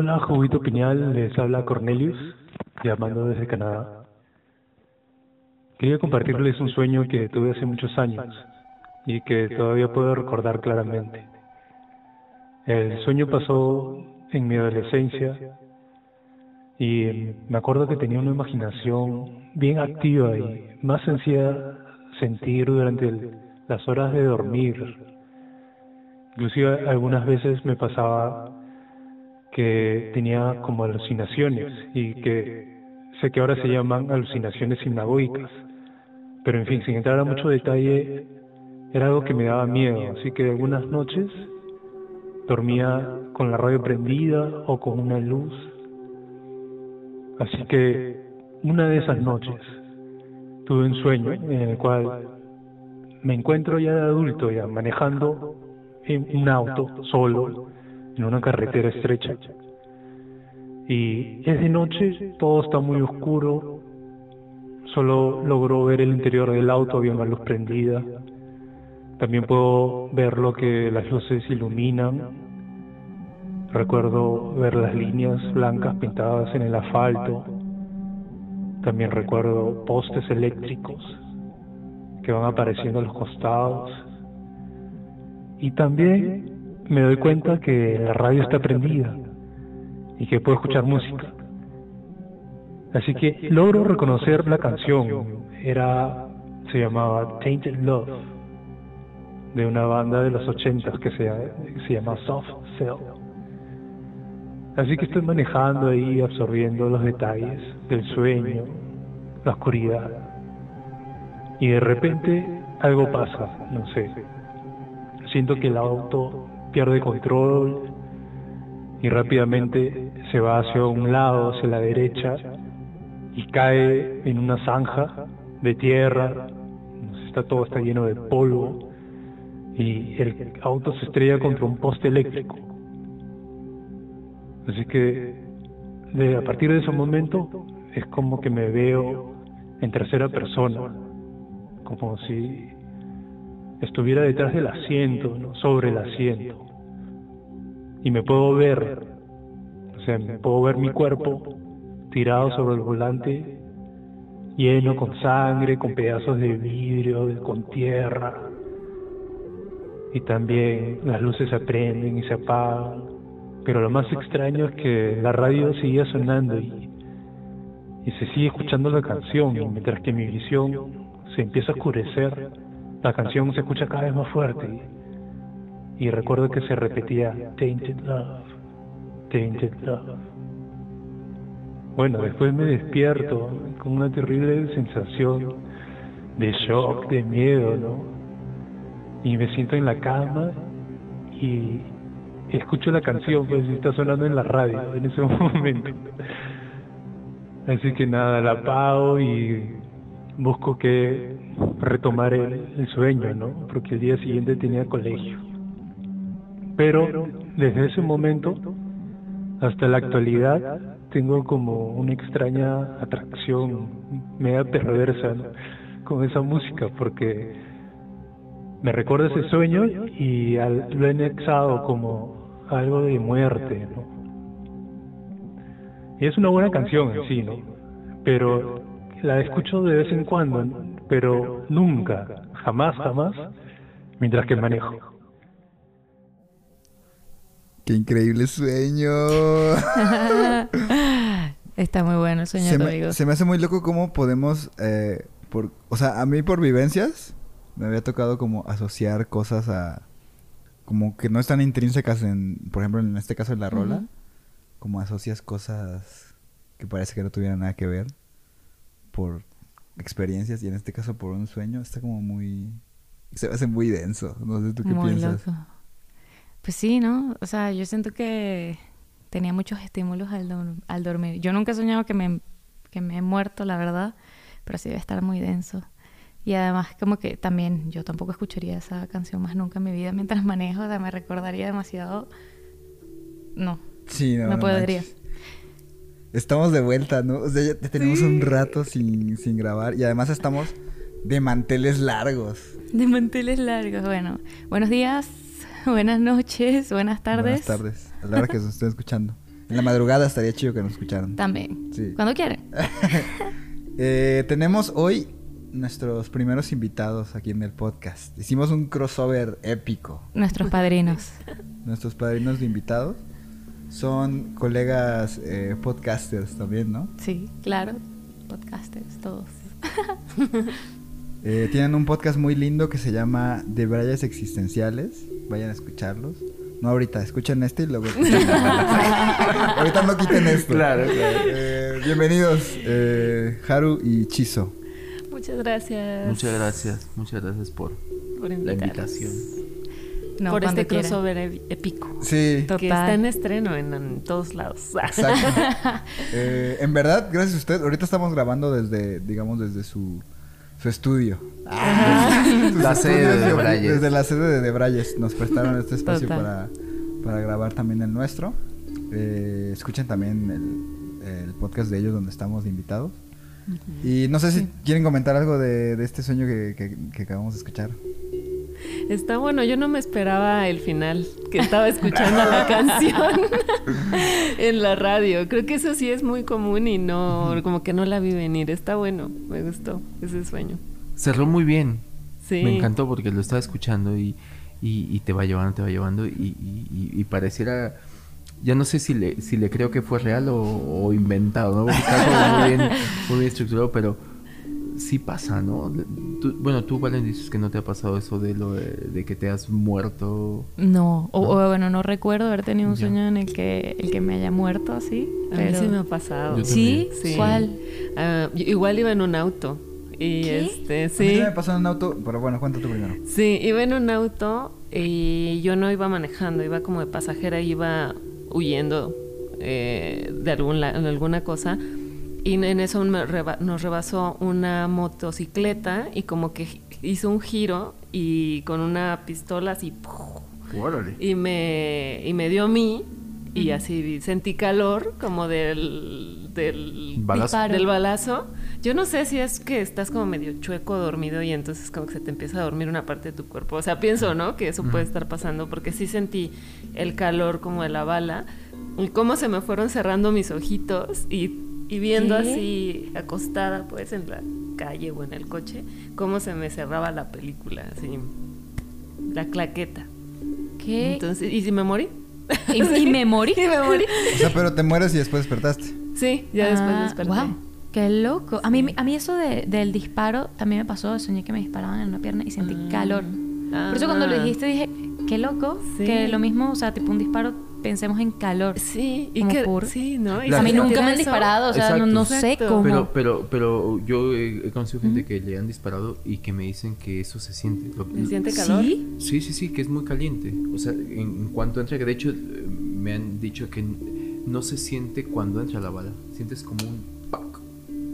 Hola, Juguito Piñal, les habla Cornelius, llamando desde Canadá. Quería compartirles un sueño que tuve hace muchos años y que todavía puedo recordar claramente. El sueño pasó en mi adolescencia y me acuerdo que tenía una imaginación bien activa y más sencilla sentir durante las horas de dormir. Inclusive algunas veces me pasaba que tenía como alucinaciones y que sé que ahora se llaman alucinaciones sinagógicas. Pero en fin, sin entrar a mucho detalle, era algo que me daba miedo, así que algunas noches dormía con la radio prendida o con una luz. Así que una de esas noches tuve un sueño en el cual me encuentro ya de adulto, ya manejando en un auto solo en una carretera estrecha. Y es de noche, todo está muy oscuro, solo logro ver el interior del auto, había una luz prendida. También puedo ver lo que las luces iluminan. Recuerdo ver las líneas blancas pintadas en el asfalto. También recuerdo postes eléctricos que van apareciendo a los costados. Y también me doy cuenta que la radio está prendida y que puedo escuchar música. Así que logro reconocer la canción. Era, se llamaba Tainted Love, de una banda de los ochentas que se, se llama Soft Cell. Así que estoy manejando ahí, absorbiendo los detalles del sueño, la oscuridad. Y de repente algo pasa, no sé. Siento que el auto pierde control y rápidamente se va hacia un lado, hacia la derecha, y cae en una zanja de tierra, está todo está lleno de polvo, y el auto se estrella contra un poste eléctrico. Así que a partir de ese momento es como que me veo en tercera persona, como si estuviera detrás del asiento, sobre el asiento. Y me puedo ver, o sea, me puedo ver mi cuerpo tirado sobre el volante, lleno con sangre, con pedazos de vidrio, con tierra. Y también las luces se prenden y se apagan. Pero lo más extraño es que la radio seguía sonando y, y se sigue escuchando la canción, mientras que mi visión se empieza a oscurecer, la canción se escucha cada vez más fuerte. Y, recuerdo que se repetía Tainted Love, Tainted Love. Bueno, después me despierto con una terrible sensación de shock, de miedo, ¿no? Y me siento en la cama y escucho la canción, pues está sonando en la radio en ese momento. Así que nada, la apago y busco que retomar el, sueño, ¿no? Porque el día siguiente tenía colegio. Pero desde ese momento hasta la actualidad tengo como una extraña atracción media perversa ¿no? con esa música porque me recuerda ese sueño y al, lo he anexado como algo de muerte, ¿no? Y es una buena canción en sí, ¿no? Pero la escucho de vez en cuando, pero nunca, jamás, jamás, mientras que manejo. ¡Qué increíble sueño! Está muy bueno el sueño se tu me, amigo. se me hace muy loco cómo podemos, eh, por, o sea, a mí por vivencias me había tocado como asociar cosas a, como que no están intrínsecas en, por ejemplo, en este caso en la rola, como asocias cosas que parece que no tuvieran nada que ver por experiencias y en este caso por un sueño, está como muy, se hace muy denso, no sé tú qué Muy piensas. loco. Pues sí, ¿no? O sea, yo siento que tenía muchos estímulos al, al dormir. Yo nunca he soñado que me, que me he muerto, la verdad, pero sí debe estar muy denso. Y además, como que también yo tampoco escucharía esa canción más nunca en mi vida mientras manejo, o sea, me recordaría demasiado. No, Sí, no, no, no podría. manches. Estamos de vuelta, ¿no? O sea, ya tenemos un rato sin, sin grabar y además estamos de manteles largos. De manteles largos, bueno. Buenos días, buenas noches, buenas tardes. Buenas tardes. A la hora que nos estén escuchando. En la madrugada estaría chido que nos escucharan. También. Sí. Cuando quieren. Eh, tenemos hoy nuestros primeros invitados aquí en el podcast. Hicimos un crossover épico. Nuestros padrinos. Nuestros padrinos de invitados son colegas eh, podcasters también, ¿no? Sí, claro. Podcasters, todos. Eh, tienen un podcast muy lindo que se llama De Brayas Existenciales. Vayan a escucharlos. No ahorita, escuchen este y luego escuchen. ahorita no quiten esto. Claro, claro. Eh, bienvenidos, eh, Haru y Chizo. Muchas gracias. Muchas gracias, muchas gracias por por la invitación. No, por este crossover épico. Sí, Total. Que está en estreno en, en todos lados. exacto. Eh, en verdad, gracias a usted. Ahorita estamos grabando desde, digamos, desde su, su estudio. La sede de Debrayes. Desde la sede de Debrayes. Nos prestaron este espacio para, para grabar también el nuestro. Eh, escuchen también el, el podcast de ellos donde estamos de invitados. Y no sé si quieren comentar algo de, de este sueño que, que- que acabamos de escuchar. Está bueno, yo no me esperaba el final, que estaba escuchando la canción en la radio. Creo que eso sí es muy común y no, como que no la vi venir. Está bueno, me gustó ese sueño. Cerró muy bien. Sí. Me encantó porque lo estaba escuchando y, y, y te va llevando, te va llevando y, y- y- pareciera... Ya no sé si le, si le creo que fue real o, o inventado, ¿no? Porque está como muy bien, muy bien estructurado, pero sí pasa, ¿no? Tú- bueno, tú, Valen, dices que no te ha pasado eso de lo de, de que te has muerto. No, o, ¿No? o, bueno, no recuerdo haber tenido un Ya. sueño en el que el que me haya muerto así. A mí Pero... sí me ha pasado. Yo ¿Sí? Sí. ¿Cuál? Ah, igual iba en un auto. Y ¿Qué? este, A mí sí. me pasó en un auto, pero bueno, cuenta tú primero. Sí, iba en un auto y yo no iba manejando, iba como de pasajera, iba huyendo eh, de algún la- de alguna cosa. Y en eso me reba- nos rebasó una motocicleta y como que hizo un giro y con una pistola así y me, y me dio a mí y así sentí calor como del, del Balazo. Disparo. del balazo. Yo no sé si es que estás como medio chueco dormido y entonces como que se te empieza a dormir una parte de tu cuerpo. O sea, pienso, ¿no? Que eso puede estar pasando porque sí sentí el calor como de la bala y cómo se me fueron cerrando mis ojitos y, y viendo ¿Qué? así acostada pues en la calle o en el coche, cómo se me cerraba la película, así, la claqueta. ¿Qué? Entonces, ¿y si me morí? ¿Y, y me morí? Y me morí. O sea, pero te mueres y después despertaste. Sí, ya después Ah, desperté. Wow, qué loco. A mí, a mí eso de- del disparo también me pasó. Soñé que me disparaban en una pierna y sentí calor. Por eso cuando lo Ah. dijiste dije, qué loco. Sí. Que lo mismo, o sea, tipo un disparo, pensemos en calor. Sí, y que por- sí, ¿no? Y La a mí nunca me han disparado, o sea, no, Exacto. no sé Exacto. cómo. Pero, pero, pero yo he, he conocido gente que le han disparado y que me dicen que eso se siente. Lo- ¿Se siente calor? ¿Sí? Sí, sí, sí, que es muy caliente. O sea, en, en cuanto entra, que de hecho eh, me han dicho que no se siente cuando entra la bala. Sientes como un.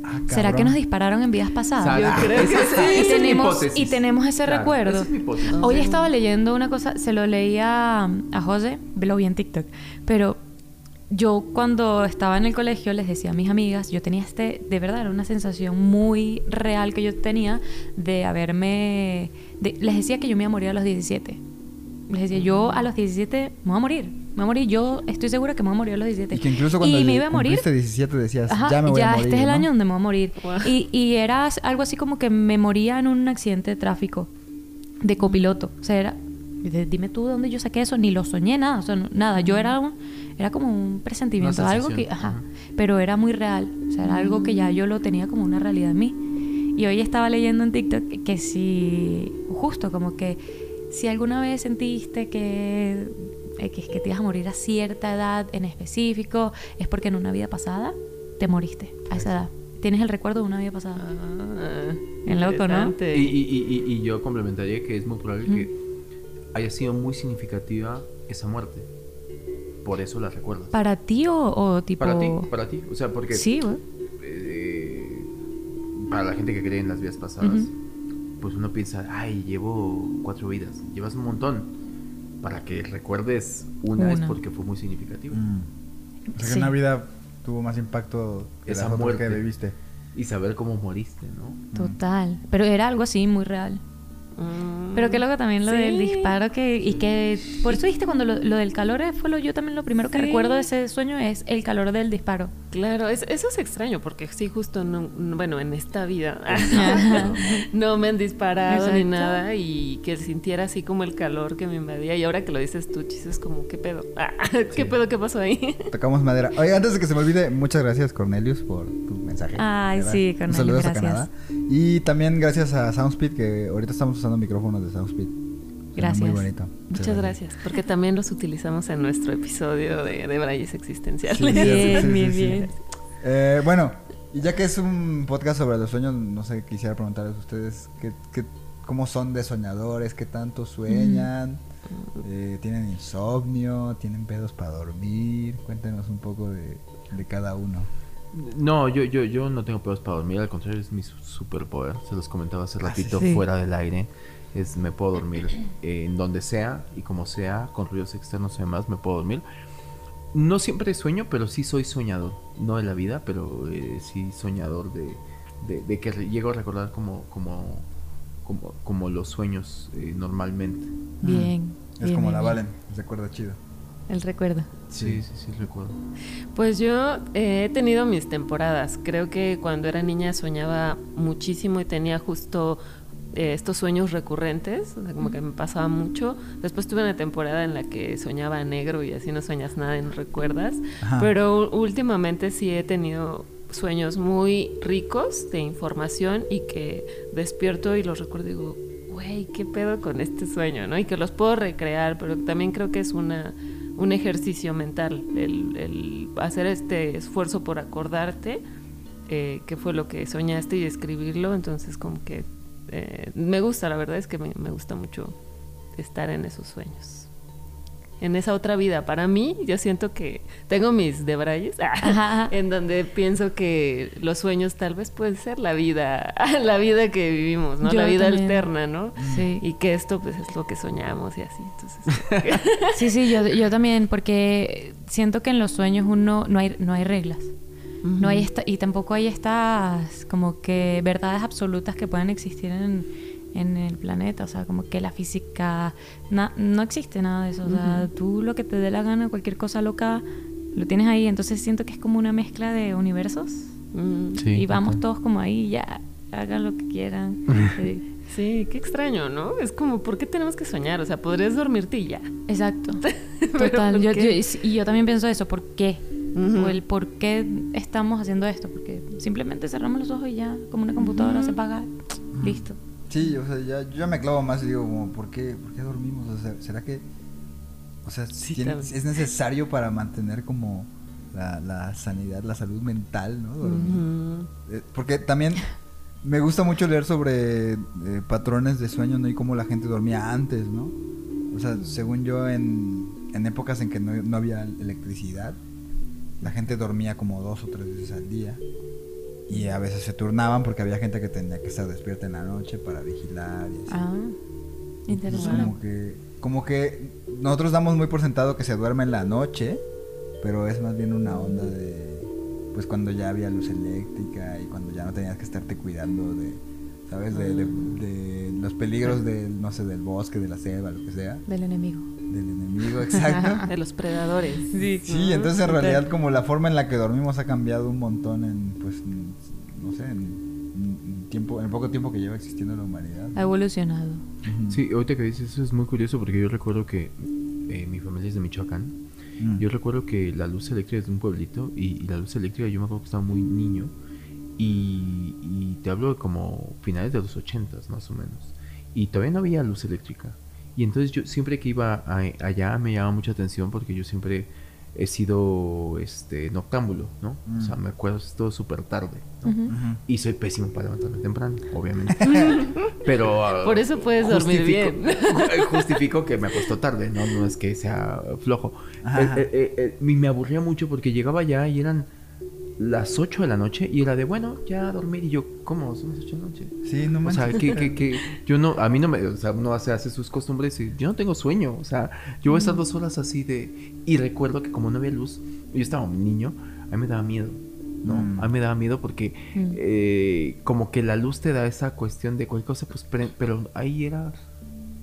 Ah, ¿Será que nos dispararon en vidas pasadas? Yo creo que sí. Y es mi tenemos, hipótesis. y tenemos ese Claro, recuerdo. esa es mi hipótesis. Hoy estaba leyendo una cosa, se lo leía a, a José, lo vi en TikTok, pero yo cuando estaba en el colegio les decía a mis amigas, yo tenía este, de verdad, era una sensación muy real que yo tenía de haberme, de- les decía que yo me iba a morir a los 17. Les decía, yo a los 17 me voy a morir, me voy a morir, yo estoy segura que me voy a morir a los 17. Y que incluso cuando Y me iba a morir. cumpliste 17 decías, Ajá, ya me voy a morir. este es el ¿no? año donde me voy a morir. Guau. Y, y era algo así como que me moría en un accidente de tráfico de copiloto. O sea, era, dime tú de dónde yo saqué eso, ni lo soñé, nada. O sea, no- nada. Yo era un, era como un presentimiento, algo que, ajá, ajá. pero era muy real. O sea, era algo que ya yo lo tenía como una realidad en mí. Y hoy estaba leyendo en TikTok que, que si, justo como que si alguna vez sentiste que, eh, que, que te ibas a morir a cierta edad en específico, es porque en una vida pasada te moriste a esa edad. Tienes el recuerdo de una vida pasada. Ah, Bien loco, ¿no? Y, y, y, y- yo complementaría que es muy probable que haya sido muy significativa esa muerte. Por eso la recuerdas. ¿Para ti o, o tipo...? Para ti, para ti. O sea, porque Sí, güey. eh, para la gente que cree en las vidas pasadas, pues uno piensa, ay, llevo cuatro vidas, llevas un montón. Para que recuerdes una, es porque fue muy significativa. Mm. O sea que Sí. una vida tuvo más impacto que Esa muerte. que viviste. Y saber cómo moriste, ¿no? Total. Pero era algo así, muy real. Mm, Pero que luego también lo sí. del disparo que y que por eso viste cuando lo, lo del calor fue lo yo también lo primero que Sí. recuerdo de ese sueño es el calor del disparo. Claro, es- eso es extraño porque sí, justo, no, no- bueno, en esta vida no me han disparado ni nada y que sintiera así como el calor que me invadía y ahora que lo dices tú, chis, es como, ¿qué pedo? Ah, ¿Qué pedo? ¿Qué pasó ahí? Tocamos madera. Oye, antes de que se me olvide, muchas gracias Cornelius por tu mensaje. Ay, ¿verdad? sí, Un saludo hasta gracias. Canadá. Y también gracias a Soundspeed, que ahorita estamos usando micrófonos de Soundspeed. Gracias. Muy bonito. Muchas gracias, porque también los utilizamos en nuestro episodio de, de Brayes Existenciales. Sí, Bien, sí, sí, bien. Eh, bueno, y ya que es un podcast sobre los sueños, no sé, quisiera preguntarles a ustedes qué, qué- cómo son de soñadores, qué tanto sueñan, Eh, tienen insomnio, tienen pedos para dormir. Cuéntenos un poco de, de cada uno. No, yo, yo, yo no tengo pedos para dormir, al contrario, es mi su- superpoder. Se los comentaba hace Ah, ratito sí. fuera del aire. Es me puedo dormir eh, en donde sea y como sea, con ruidos externos y demás, me puedo dormir. No siempre sueño, pero sí soy soñador. No de la vida, pero eh, sí soñador de, de, de que llego a recordar como, como, como, como los sueños eh, normalmente. Bien. Es bien, como bien, la. Valen, recuerda chido. El recuerdo. Sí, sí, sí, recuerdo. Pues yo eh, he tenido mis temporadas. Creo que cuando era niña soñaba muchísimo y tenía justo eh, estos sueños recurrentes, o sea, como que me pasaba mucho. Después tuve una temporada en la que soñaba negro y así no sueñas nada y no recuerdas. Ajá. Pero últimamente sí he tenido sueños muy ricos de información y que despierto y los recuerdo y digo, güey, ¿qué pedo con este sueño? ¿no? Y que los puedo recrear, pero también creo que es una, un ejercicio mental, el, el hacer este esfuerzo por acordarte eh, qué fue lo que soñaste y escribirlo, entonces como que eh, me gusta, la verdad es que me, me gusta mucho estar en esos sueños. En esa otra vida, para mí, yo siento que tengo mis debrayes, Ajá. en donde pienso que los sueños tal vez puede ser la vida, la vida que vivimos, ¿no? Yo la vida también. alterna, ¿no? Sí. Y que esto pues es lo que soñamos y así. Entonces, Sí, sí, yo, yo también, porque siento que en los sueños uno no hay, no hay reglas. No hay esta, y tampoco hay estas como que verdades absolutas que puedan existir en, en el planeta. O sea, como que la física. na- no existe nada de eso. O sea, tú lo que te dé la gana, cualquier cosa loca, lo tienes ahí. Entonces siento que es como una mezcla de universos. Mm, Sí, y vamos total. todos como ahí, ya, hagan lo que quieran. Sí. Sí, qué extraño, ¿no? Es como, ¿por qué tenemos que soñar? O sea, podrías dormirte y ya. Exacto. Total. ¿por Yo, yo- y yo también pienso eso, ¿por qué? Ujú. O el por qué estamos haciendo esto, porque simplemente cerramos los ojos y ya, como una computadora se apaga, listo. Sí, o sea, ya, yo ya me clavo más y digo, como, ¿por qué, por qué dormimos? O sea, ¿será que, o sea, Sí, tiene- también. es necesario para mantener como la, la sanidad, la salud mental, ¿no? Dormir. Eh, Porque también me gusta mucho leer sobre eh, patrones de sueño, ¿no? Y cómo la gente dormía antes, ¿no? O sea, según yo, en, en épocas en que no, no había electricidad, la gente dormía como dos o tres veces al día. Y a veces se turnaban porque había gente que tenía que estar despierta en la noche para vigilar y así. Ah, Entonces, interesante. como que, como que nosotros damos muy por sentado que se duerme en la noche, pero es más bien una onda de, pues cuando ya había luz eléctrica y cuando ya no tenías que estarte cuidando de, ¿sabes? De, de- de los peligros del, no sé, del bosque, de la selva, lo que sea, Del enemigo. Del enemigo, exacto. De los predadores. Sí, entonces en realidad como la forma en la que dormimos ha cambiado un montón en, pues, en- no sé, en, en tiempo, en el poco tiempo que lleva existiendo la humanidad. Ha evolucionado. Ujú. Sí, ahorita que dices eso es muy curioso porque yo recuerdo que eh, mi familia es de Michoacán. Mm. Yo recuerdo que la luz eléctrica es de un pueblito y, y la luz eléctrica yo me acuerdo que estaba muy niño y, y te hablo de como finales de los ochentas más o menos y todavía no había luz eléctrica y entonces yo siempre que iba a- allá me llamaba mucha atención porque yo siempre he sido este noctámbulo, ¿no? O sea, Mm. me acuerdo todo súper tarde, ¿no? Y soy pésimo para levantarme temprano, obviamente. Pero... ah, Por eso puedes dormir justifico- bien. ju- Justifico que me acostó tarde, ¿no? No es que sea flojo. Ajá. Eh, eh, eh, eh, y me aburría mucho porque llegaba ya y eran las 8 de la noche y era de, bueno, ya a dormir. Y yo, ¿cómo? Son las 8 de la noche. Sí, no O sea, manches. que, que, que yo no, a mí no me, o sea, uno hace, hace sus costumbres y yo no tengo sueño, o sea, yo voy a estar dos horas así de, y recuerdo que como no había luz, yo estaba un niño, a mí me daba miedo, ¿no? Mm. A mí me daba miedo porque Mm. eh, como que la luz te da esa cuestión de cualquier cosa, pues, pre- pero ahí era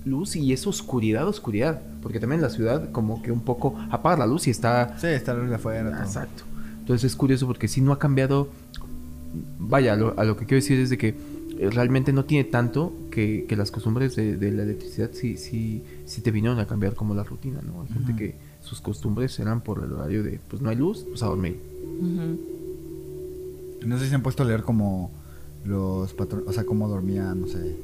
luz y es oscuridad, oscuridad, porque también la ciudad como que un poco apaga la luz y está Sí, está luz de afuera. todo. Exacto. Entonces es curioso porque si no ha cambiado, vaya, a lo, a lo que quiero decir es de que eh, realmente no tiene tanto que, que las costumbres de, de la electricidad sí, sí, sí te vinieron a cambiar como la rutina, ¿no? Hay gente que sus costumbres eran por el horario de, pues no hay luz, pues a dormir. No sé si se han puesto a leer como los patrones, o sea, cómo dormía, no sé,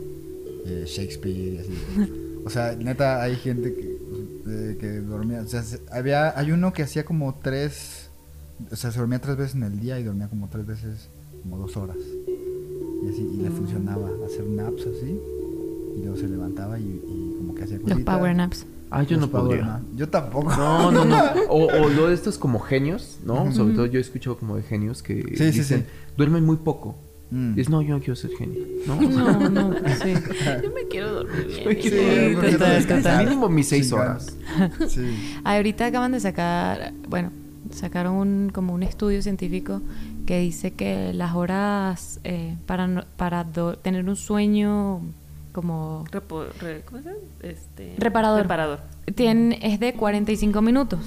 eh, Shakespeare y así. O sea, neta, hay gente que, eh, que dormía, o sea, se- había, hay uno que hacía como tres, o sea, se dormía tres veces en el día y dormía como tres veces, como dos horas. Y así, y le Mm. funcionaba hacer naps así, y luego se levantaba y, y como que hacía Los cositas. power naps. Ah, yo Los no power podría. nap. Yo tampoco. No, no, no. O, o lo de estos como genios, ¿no? Sobre todo yo he escuchado como de genios que Sí, sí, dicen, sí. duermen muy poco. Mm. Es no, yo no quiero ser genio. No, o sea, No, no, sí. Yo me quiero dormir bien. Yo quiero Sí, total. mínimo mis seis horas. Sí. Ahorita acaban de sacar, bueno, sacaron un, como un estudio científico que dice que las horas eh, para, no- para do- tener un sueño como Repo- re- ¿Cómo se llama? Este, Reparador. Reparador. tiene, es de 45 minutos.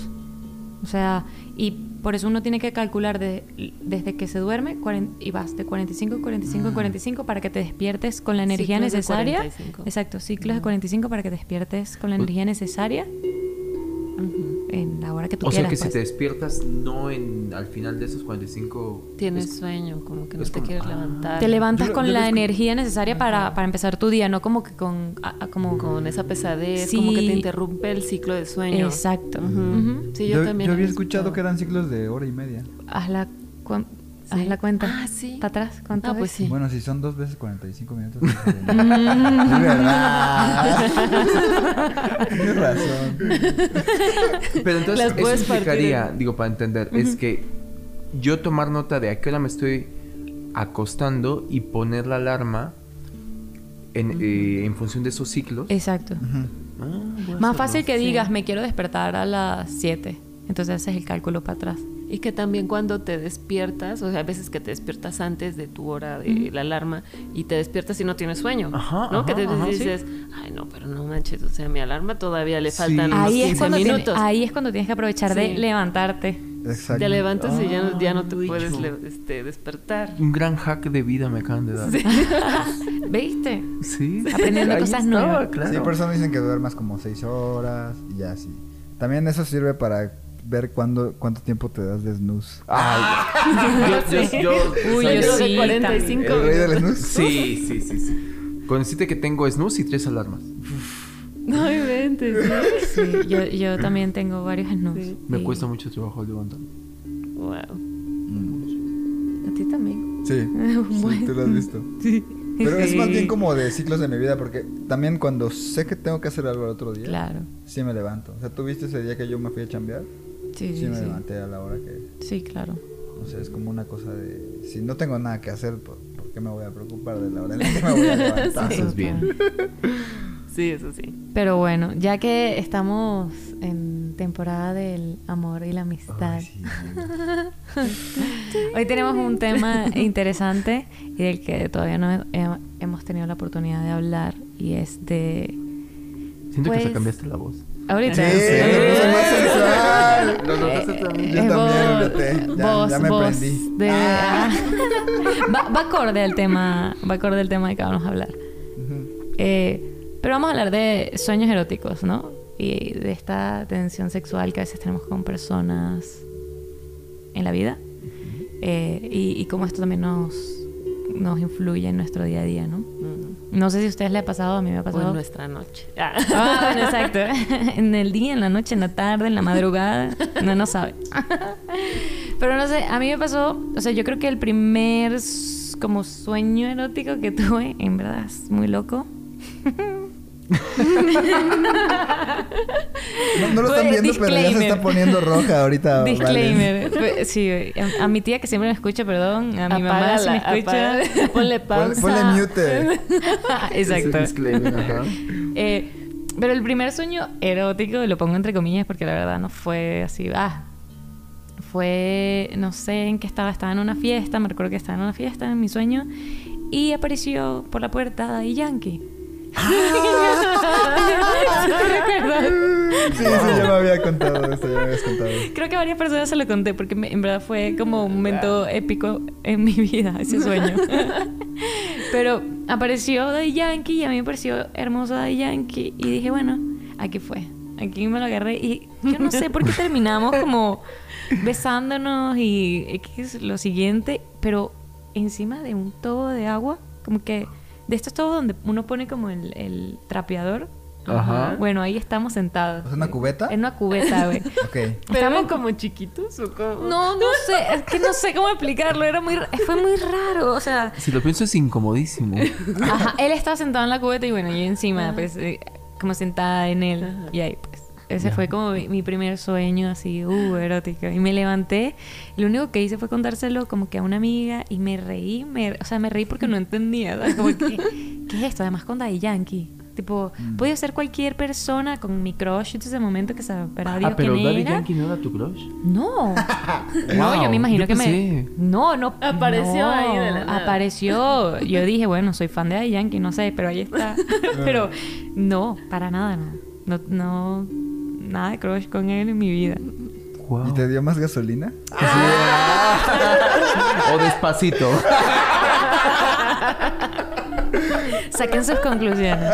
O sea, y por eso uno tiene que calcular de- desde que se duerme y vas de 45, 45, Mm. 45 para que te despiertes con la energía Ciclos de necesaria. 45. Exacto, ciclos de Ujú. 45 para que te despiertes con la energía necesaria. En la hora que tú O sea quieras. que si pues. te despiertas no en al final de esos 45 Tienes es- sueño, como que no te como- quieres ah. levantar. Te levantas Yo- con yo la energía necesaria para, para empezar tu día, no como que con... a- a- como Con esa pesadez, como que Sí. te interrumpe el ciclo de sueño. Exacto. Ujú. Ujú. Sí, yo, yo, también. yo había escuchado que eran ciclos de hora y media. Haz la, Sí. haz la cuenta. Ah, sí. ¿Para atrás? ¿Cuántas Ah, pues veces? sí. Bueno, si son dos veces 45 minutos. Es verdad. Tienes razón. Pero entonces eso partir en- digo, para entender, es que yo tomar nota de a qué hora me estoy acostando y poner la alarma en, eh, en función de esos ciclos. Exacto. Ujú. Ah, voy a Más fácil que Sí. digas, me quiero despertar a las 7. Entonces haces el cálculo para atrás. Y que también cuando te despiertas, o sea, a veces que te despiertas antes de tu hora de la alarma y te despiertas y no tienes sueño, Ajá, ¿no? que te ajá, sí. dices, ay, no, pero no manches, o sea, mi alarma todavía le Sí. faltan unos Ahí es, 15 cuando tiene- minutos. ahí es cuando tienes que aprovechar de Sí. levantarte. Exacto. Te levantas y ya, no- ya no te puedes este, despertar. Un gran hack de vida me acaban de dar. Sí. ¿Viste? Sí. Aprendiendo Ahí cosas estaba, nuevas. Claro. Sí, por eso dicen que duermas como 6 horas y ya así. También eso sirve para ver cuándo, cuánto tiempo te das de snooze. Ay, yo, yo, yo- Uy, soy yo sí, de 45 ¿El rey del snooze? Sí, sí, sí, sí. Con decirte que tengo snooze y tres alarmas. No inventes. ¿sí? Sí, yo, yo también tengo varios snooze. Sí. Me cuesta mucho trabajo levantarme. Wow. Mm. A ti también. Sí, sí, Bueno. tú lo has visto. Sí. Pero es más bien como de ciclos de mi vida, porque también cuando sé que tengo que hacer algo el otro día, Claro. sí me levanto. O sea, ¿tú viste ese día que yo me fui a chambear? Sí, Sí, sí, me sí. levanté a la hora que... Sí, claro. O sea, es como una cosa de... Si no tengo nada que hacer, ¿por, por qué me voy a preocupar de la hora en la que me voy a levantar? Sí. Eso es bien. Sí, eso sí. Pero bueno, ya que estamos en temporada del amor y la amistad, sí. hoy tenemos un tema interesante y del que todavía no he- hemos tenido la oportunidad de hablar y es de... Siento que Pues- te cambiaste la voz. Ahorita. Sí, Sí. más sensual. Lo notaste también. Yo Es también, voz- fíjate, ya- voz- ya me voz prendí. de- Ah. va, va acorde al tema, va acorde al tema de que vamos a hablar. Ujú. Eh, pero vamos a hablar de sueños eróticos, ¿no? Y de esta tensión sexual que a veces tenemos con personas en la vida. Eh, y, y cómo esto también nos, nos influye en nuestro día a día, ¿no? No sé si a ustedes les ha pasado, a mí me ha O pasado. en nuestra noche. Ah. Ah, bueno, exacto. en el día, en la noche, en la tarde, en la madrugada. No, no sabe. Pero no sé, a mí me pasó, o sea, yo creo que el primer como sueño erótico que tuve, en verdad, es muy loco. No, no lo están viendo, pero ya se está poniendo roja ahorita. Disclaimer. Sí, a, a mi tía que siempre me escucha, perdón. A mi mamá si me Apágala, escucha. apágala. Ponle Pon- pausa. Ponle mute. Exacto. disclaimer, ajá. Eh, pero el primer sueño erótico, lo pongo entre comillas porque la verdad no fue así. Ah, fue, no sé en qué estaba, estaba en una fiesta, me recuerdo que estaba en una fiesta en mi sueño y apareció por la puerta Daddy Yankee. ¿Sí te recuerdas? Sí, sí, ya me había contado esto, ya me habías contado. Creo que a varias personas se lo conté porque me- en verdad fue como un momento épico en mi vida, ese sueño. Pero apareció Daddy Yankee y a mí me pareció hermoso Daddy Yankee y dije, bueno, aquí fue. Aquí me lo agarré y yo no sé por qué terminamos como besándonos y X lo siguiente, pero encima de un tobo de agua, como que de estos tobos donde uno pone como el, el trapeador. Ajá. Bueno, ahí estamos sentados. ¿Es una cubeta? En una cubeta, güey. Ok. ¿Pero Estamos eran como chiquitos o cómo? no, no sé, es que no sé cómo explicarlo, era muy, fue muy raro, o sea, Si lo pienso es incomodísimo. ajá, él estaba sentado en la cubeta y bueno, yo encima, pues, eh, como sentada en él, Ajá. y ahí, ese fue como mi, mi primer sueño así, uh, erótico, y me levanté, lo único que hice fue contárselo como que a una amiga, y me reí, me, o sea, me reí porque no entendía, ¿sabes? Como que, ¿qué es esto? Además con Daddy Yankee. Tipo, podía ser cualquier persona con mi crush de ese momento que sabrá Dios Ah, pero quién Daddy era. Yankee no era tu crush. No. no, yo Wow, me imagino yo que me. No, no. Apareció no, ahí de la nada. Apareció. Yo dije, bueno, soy fan de Daddy Yankee, no sé, pero ahí está. pero no, para nada, no. No, no. Nada de crush con él en mi vida. Wow. ¿Y te dio más gasolina? O despacito. Saquen sus conclusiones.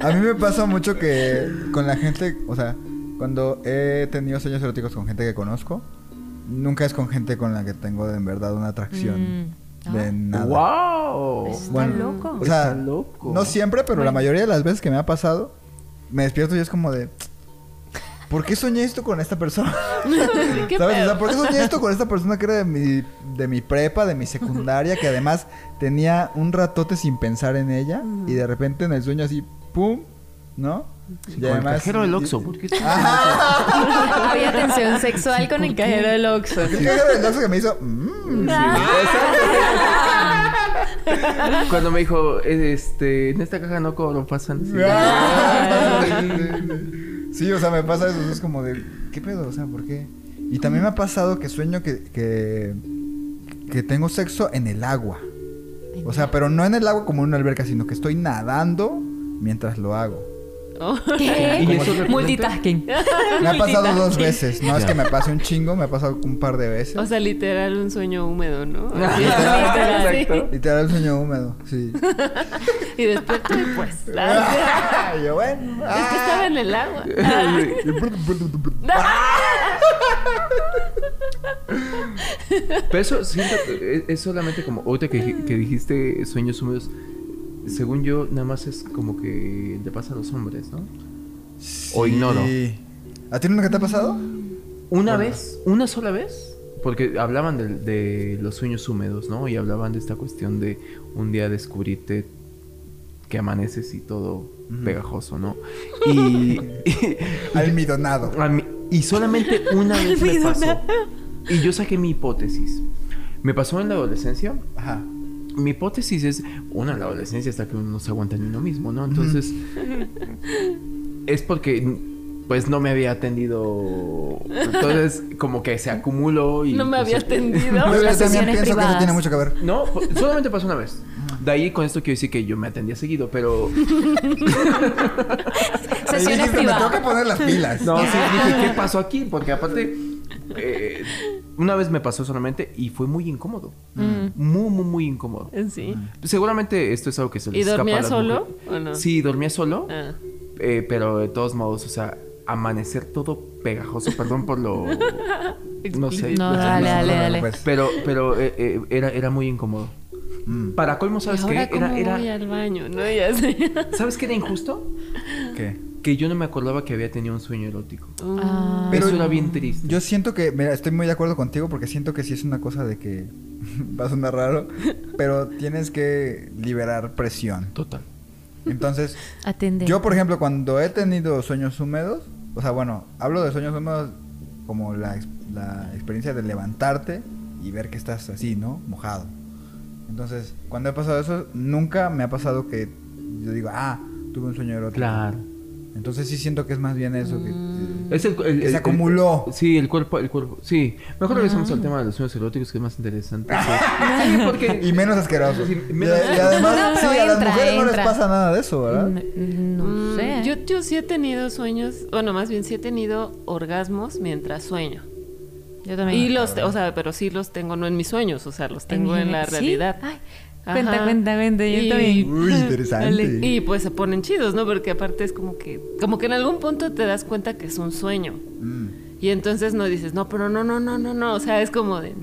A mí me pasa mucho que con la gente, o sea, cuando he tenido sueños eróticos con gente que conozco, nunca es con gente con la que tengo en verdad una atracción Mm. de Ah. nada. wow. Está Bueno, loco. O sea, Está loco. no siempre, pero la mayoría de las veces que me ha pasado, me despierto y es como de... ¿Por qué soñé esto con esta persona? ¿Qué ¿Sabes? O sea, ¿por qué soñé esto con esta persona que era de mi, de mi prepa, de mi secundaria, que además tenía un ratote sin pensar en ella y de repente en el sueño así, ¡pum! ¿No? Con el cajero del Oxxo, ¿por qué? Había tensión sexual con el cajero del Oxxo. El cajero del Oxxo que me hizo... "Mm". Cuando me dijo, este, en esta caja no cobro, pasan. Sí. Sí, o sea, me pasa eso. Es como de, ¿qué pedo? O sea, ¿por qué? Y también me ha pasado que sueño que, que, que tengo sexo en el agua. O sea, pero no en el agua como en una alberca, sino que estoy nadando mientras lo hago. ¿Qué? ¿Y eso representa? Multitasking. Me ha pasado dos veces. No es que me pase un chingo, me ha pasado un par de veces. O sea, literal un sueño húmedo, ¿no? Así, Exacto. literal. Literal un sueño húmedo, sí. Y después, pues, es yo, bueno. que estaba en el agua. Pero eso, siento, que es, es solamente como, ahorita que, que dijiste sueños húmedos, según yo, nada más es como que le pasa a los hombres, ¿no? O ignoro. Sí. ¿A ti nunca te ha pasado? Una vez, una sola vez, porque hablaban de, de los sueños húmedos, ¿no? Y hablaban de esta cuestión de un día descubrirte que amaneces y todo pegajoso, ¿no? Y, Almidonado. A mí- y solamente una vez me pasó. Y yo saqué mi hipótesis. Me pasó en la adolescencia. Ajá. Mi hipótesis es, una, en la adolescencia hasta que uno no se aguanta ni uno mismo, ¿no? Entonces, es porque, pues, no me había atendido. Entonces, como que se acumuló y... No me pues, había atendido. Yo también sesiones pienso que eso privadas. tiene mucho que ver. No, po- solamente pasó una vez. De ahí con esto quiero decir que yo me atendía seguido, pero... Sesiones dijiste, me tengo que privadas. poner las pilas. No, sí, dije, ¿qué pasó aquí? Porque aparte, eh, una vez me pasó solamente y fue muy incómodo. Mm. Muy, muy, muy incómodo. Sí. Seguramente esto es algo que se les ¿Y escapa a dormía las solo o no? Sí, dormía solo, Ah. eh, pero de todos modos, o sea, amanecer todo pegajoso, perdón por lo... no sé. No, dale, dale, dale. Pues, Pero, pero eh, eh, era, era muy incómodo. Mm. Para colmo, ¿Y ¿sabes ahora qué? Era, era, voy al baño, ¿no? Ya sé. ¿Sabes qué era injusto? ¿Qué? Que yo no me acordaba que había tenido un sueño erótico. Ah. Pero Eso era bien triste. Yo siento que, mira, estoy muy de acuerdo contigo porque siento que sí es una cosa de que va a sonar raro, pero tienes que liberar presión. Total. Entonces, Atender. yo por ejemplo, cuando he tenido sueños húmedos, o sea, bueno, hablo de sueños húmedos como la, la experiencia de levantarte y ver que estás así, ¿no? Mojado. Entonces, cuando he pasado eso, nunca me ha pasado que yo digo, ah, tuve un sueño erótico. Claro. Entonces sí siento que es más bien eso que... Es el, el- Que el- se acumuló. el- sí, el cuerpo, el cuerpo. Sí. Mejor regresamos al tema de los sueños eróticos, que es más interesante. Sí, porque. Y menos asqueroso. Sí, Y, menos- y además, No, sí, a las entra, mujeres no les pasa nada de eso, ¿verdad? No, Mm, sé. Yo, yo sí he tenido sueños, bueno, más bien sí he tenido orgasmos mientras sueño. Yo también. Y los, o sea, pero sí los tengo no en mis sueños, o sea, los tengo en la ¿Sí? realidad. Ay, cuenta, cuenta, cuenta. Yo Y- también. Uy, interesante. Y pues se ponen chidos, ¿no? Porque aparte es como que, como que en algún punto te das cuenta que es un sueño. Mm. Y entonces no dices, no, pero no, no, no, no, no. O sea, es como de.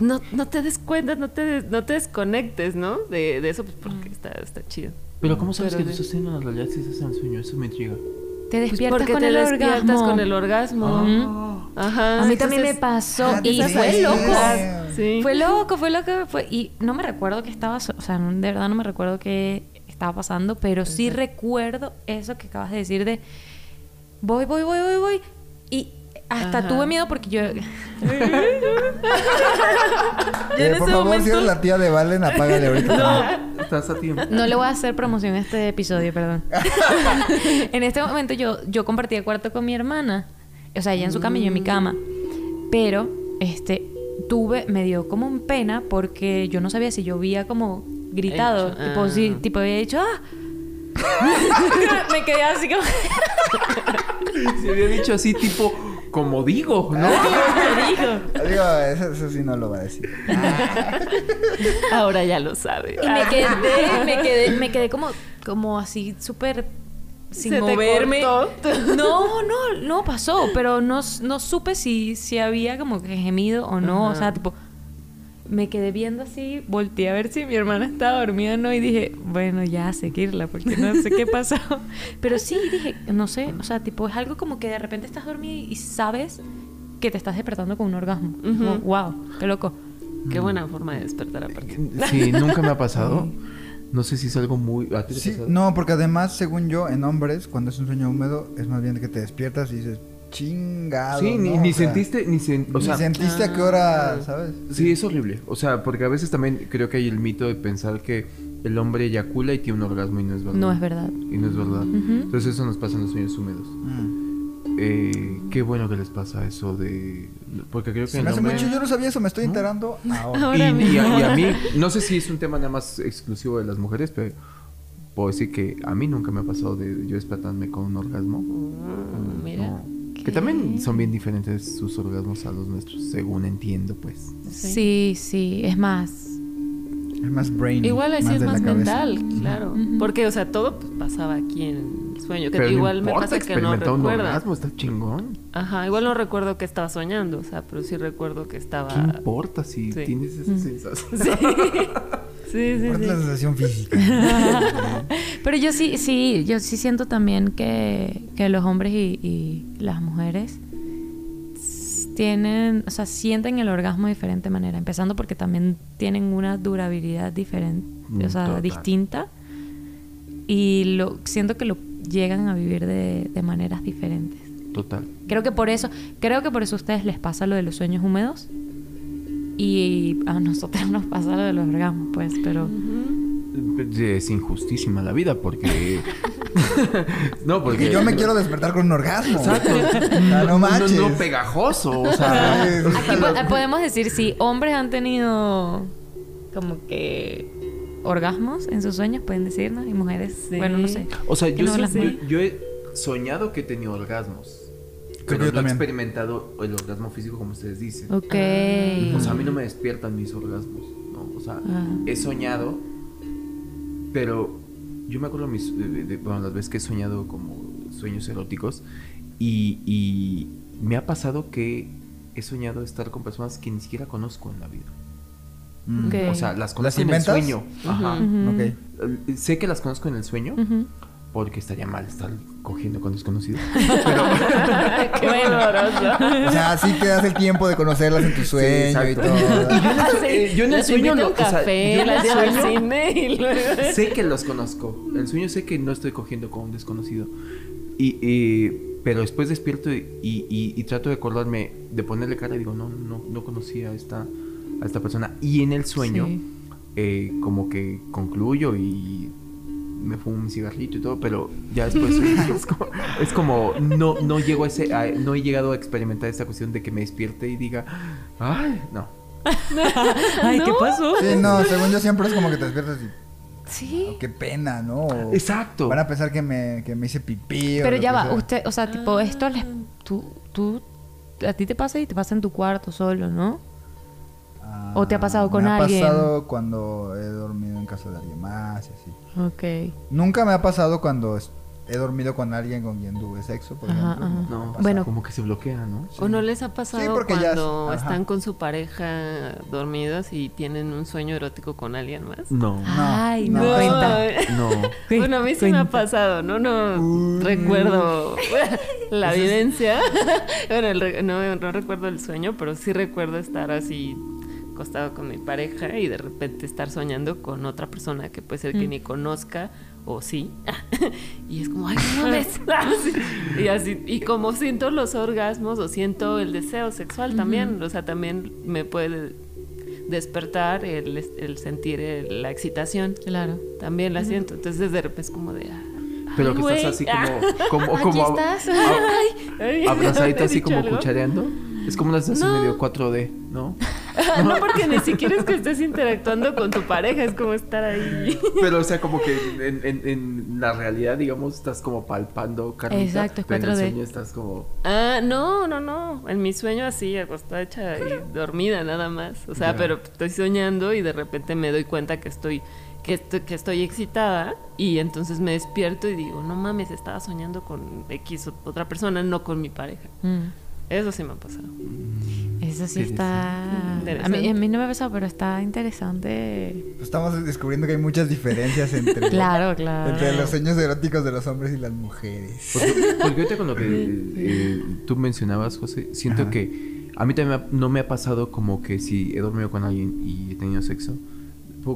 No, no te des cuenta, no te, des- no te desconectes, ¿no? De, de eso, pues porque está, está chido. Pero ¿cómo sabes Pero que de- tú estás teniendo la realidad si estás en el sueño? Eso me intriga. Te Pues despiertas porque con te el despiertas orgasmo. con el orgasmo. Ajá. A mí también me pasó Ah, y fue loco. Sí. Fue loco, fue loco, fue y no me recuerdo que estaba, o sea, de verdad no me recuerdo qué estaba pasando, pero sí recuerdo eso que acabas de decir de voy, voy, voy, voy, voy y hasta Ajá. tuve miedo porque yo Eh, en por ese favor, momento- si eres la tía de Valen, apágale ahorita. Estás a tiempo. No le voy a hacer promoción a este episodio, perdón. en este momento yo, yo compartía cuarto con mi hermana. O sea, ella en su cama y yo en mi cama. Pero, este, tuve, me dio como un pena porque yo no sabía si yo había como gritado. Hecho, tipo, ah. sí, tipo había dicho, ¡ah! me quedé así como... Se había dicho así, tipo, como digo, ¿no? ¿Qué dijo? Digo, eso, eso sí no lo va a decir. Ahora ya lo sabe. Y me quedé, me quedé, me quedé como, como así súper sin Se te moverme. cortó. No, no, no pasó, pero no, no supe si, si había como que gemido o no. O sea, tipo, me quedé viendo así, volteé a ver si mi hermana estaba dormida o no, y dije, bueno, ya a seguirla, porque no sé qué pasó. Pero sí, dije, no sé, o sea, tipo, es algo como que de repente estás dormida y sabes que te estás despertando con un orgasmo. Como, Ujú. wow, qué loco. Qué buena forma de despertar aparte. Sí, nunca me ha pasado. No sé si es algo muy... ¿A ti te ha Sí, pasado? no, porque además, según yo, en hombres, cuando es un sueño húmedo, es más bien que te despiertas y dices, chingado. Sí, ni, ¿no? ni O sea, sentiste, ni, sen- o ni sea, sentiste a qué hora, ¿sabes? Sí, es horrible. O sea, porque a veces también creo que hay el mito de pensar que el hombre eyacula y tiene un orgasmo y no es verdad. No es verdad. Y no es verdad. Entonces eso nos pasa en los sueños húmedos. Mm. Eh, qué bueno que les pasa eso de... Porque creo que Se el me hace hombre... mucho, yo no sabía eso, me estoy enterando ahora. Y, Ahora y mismo. a, y a mí, no sé si es un tema nada más exclusivo de las mujeres, pero puedo decir que a mí nunca me ha pasado de yo despertarme con un orgasmo. Mm, mira. No. Que también son bien diferentes sus orgasmos a los nuestros, según entiendo, pues. Sí, sí, es más. Es más brain. Igual así es más cabeza. mental, claro. Porque, o sea, todo pues, pasaba aquí en el sueño. Que Pero no igual me pasa que no recuerdo. orgasmo, está chingón. Ajá, igual no recuerdo que estaba soñando, o sea, pero sí recuerdo que estaba. ¿Qué importa si sí. tienes esa sensación? Sí, sí, sí. Aparte sí. la sensación física. Pero yo sí, sí, yo sí siento también que, que los hombres y, y las mujeres tienen, o sea, sienten el orgasmo de diferente manera, empezando porque también tienen una durabilidad diferente, o sea, Total. distinta, y lo siento que lo llegan a vivir de, de maneras diferentes. Total. Creo que por eso, creo que por eso a ustedes les pasa lo de los sueños húmedos y a nosotros nos pasa lo de los orgasmos, pues, pero Es injustísima la vida porque... no, porque... Porque yo me quiero despertar con un orgasmo. Exacto. Ah, no manches. No, no pegajoso, o sea... Aquí po- podemos decir si hombres han tenido como que orgasmos en sus sueños, pueden decirnos, y mujeres, Sí. bueno, no sé. O sea, no sí- yo he soñado que he tenido orgasmos. Creo Pero que yo no he también. experimentado el orgasmo físico como ustedes dicen. Ok. O sea, a mí no me despiertan mis orgasmos, ¿no? O sea, Ah. he soñado, pero yo me acuerdo mis, de, de- bueno, las veces que he soñado como sueños eróticos y, y me ha pasado que he soñado estar con personas que ni siquiera conozco en la vida. Mm. Ok. O sea, las ¿Las conozco en el sueño. Ajá. Eh, Sé que las conozco en el sueño, porque estaría mal estar cogiendo con desconocidos. Qué doloroso. O sea, sí te das el tiempo de conocerlas en tu sueño y todo. Yo en el sueño no, un o sea, café, yo en el sueño- cine y luego... sé que los conozco. El sueño sé que no estoy cogiendo con un desconocido. Y, y- pero después despierto y, y- y trato de acordarme, de ponerle cara y digo, no, no, no conocía a esta, a esta persona. Y en el sueño, Sí. eh, como que concluyo y me fumo un cigarrito y todo, pero ya después es como, es como no, no llego a ese, a- no he llegado a experimentar esa cuestión de que me despierte y diga, ay, no. Ay, ¿qué pasó? Sí, no, según yo siempre es como que te despiertas y Sí. oh, qué pena, ¿no? O Exacto. Van a pensar que me, que me hice pipí. o Pero ya va, sea. usted, o sea, tipo, esto les, tú, tú, a ti te pasa y te pasa en tu cuarto solo, ¿no? ¿O te ha pasado con me alguien? ha pasado cuando he dormido en casa de alguien más y así. Ok. Nunca me ha pasado cuando he dormido con alguien con quien tuve sexo, por Ajá, ejemplo. ajá. me No. Bueno. como que se bloquea, ¿no? ¿O no les ha pasado porque ya es- cuando ajá. están con su pareja dormidos y tienen un sueño erótico con alguien más? No. Ay, no, no. cuenta. No. Bueno, a mí sí me ha pasado, ¿no? No Uy. recuerdo la vivencia. bueno, el re- no, no recuerdo el sueño, pero sí recuerdo estar así acostado con mi pareja y de repente estar soñando con otra persona que puede ser que Mm. ni conozca o sí. y es como, ay, no mames. Así. y así, y como siento los orgasmos o siento el deseo sexual también, o sea, también me puede despertar el, el sentir el- la excitación. Claro. También la siento. Entonces de repente es como de. ah, Pero ay, que estás así Ah. como, como, Aquí como ab- estás. ab- Ay, abrazadito ¿te he así como algo? cuchareando. Es como una sensación No. medio 4D, ¿no? no, porque ni siquiera es que estés interactuando con tu pareja, es como estar ahí. Pero, o sea, como que en, en- en la realidad, digamos, estás como palpando carnita. Exacto, pero en el 4D. sueño estás como... Ah, no, no, no. En mi sueño así, acostada hecha y dormida nada más. O sea, pero estoy soñando y de repente me doy cuenta que estoy, que estoy, que estoy excitada y entonces me despierto y digo, no mames, estaba soñando con X o- otra persona, no con mi pareja. Mm. Eso sí me ha pasado. Eso sí está... A mí, Interesante. a mí no me ha pasado, pero está interesante. Estamos descubriendo que hay muchas diferencias entre, Claro, claro. entre los sueños eróticos de los hombres y las mujeres. Porque, porque ahorita con lo que eh, tú mencionabas, José, siento Ajá. que a mí también me ha- no me ha pasado como que si he dormido con alguien y he tenido sexo,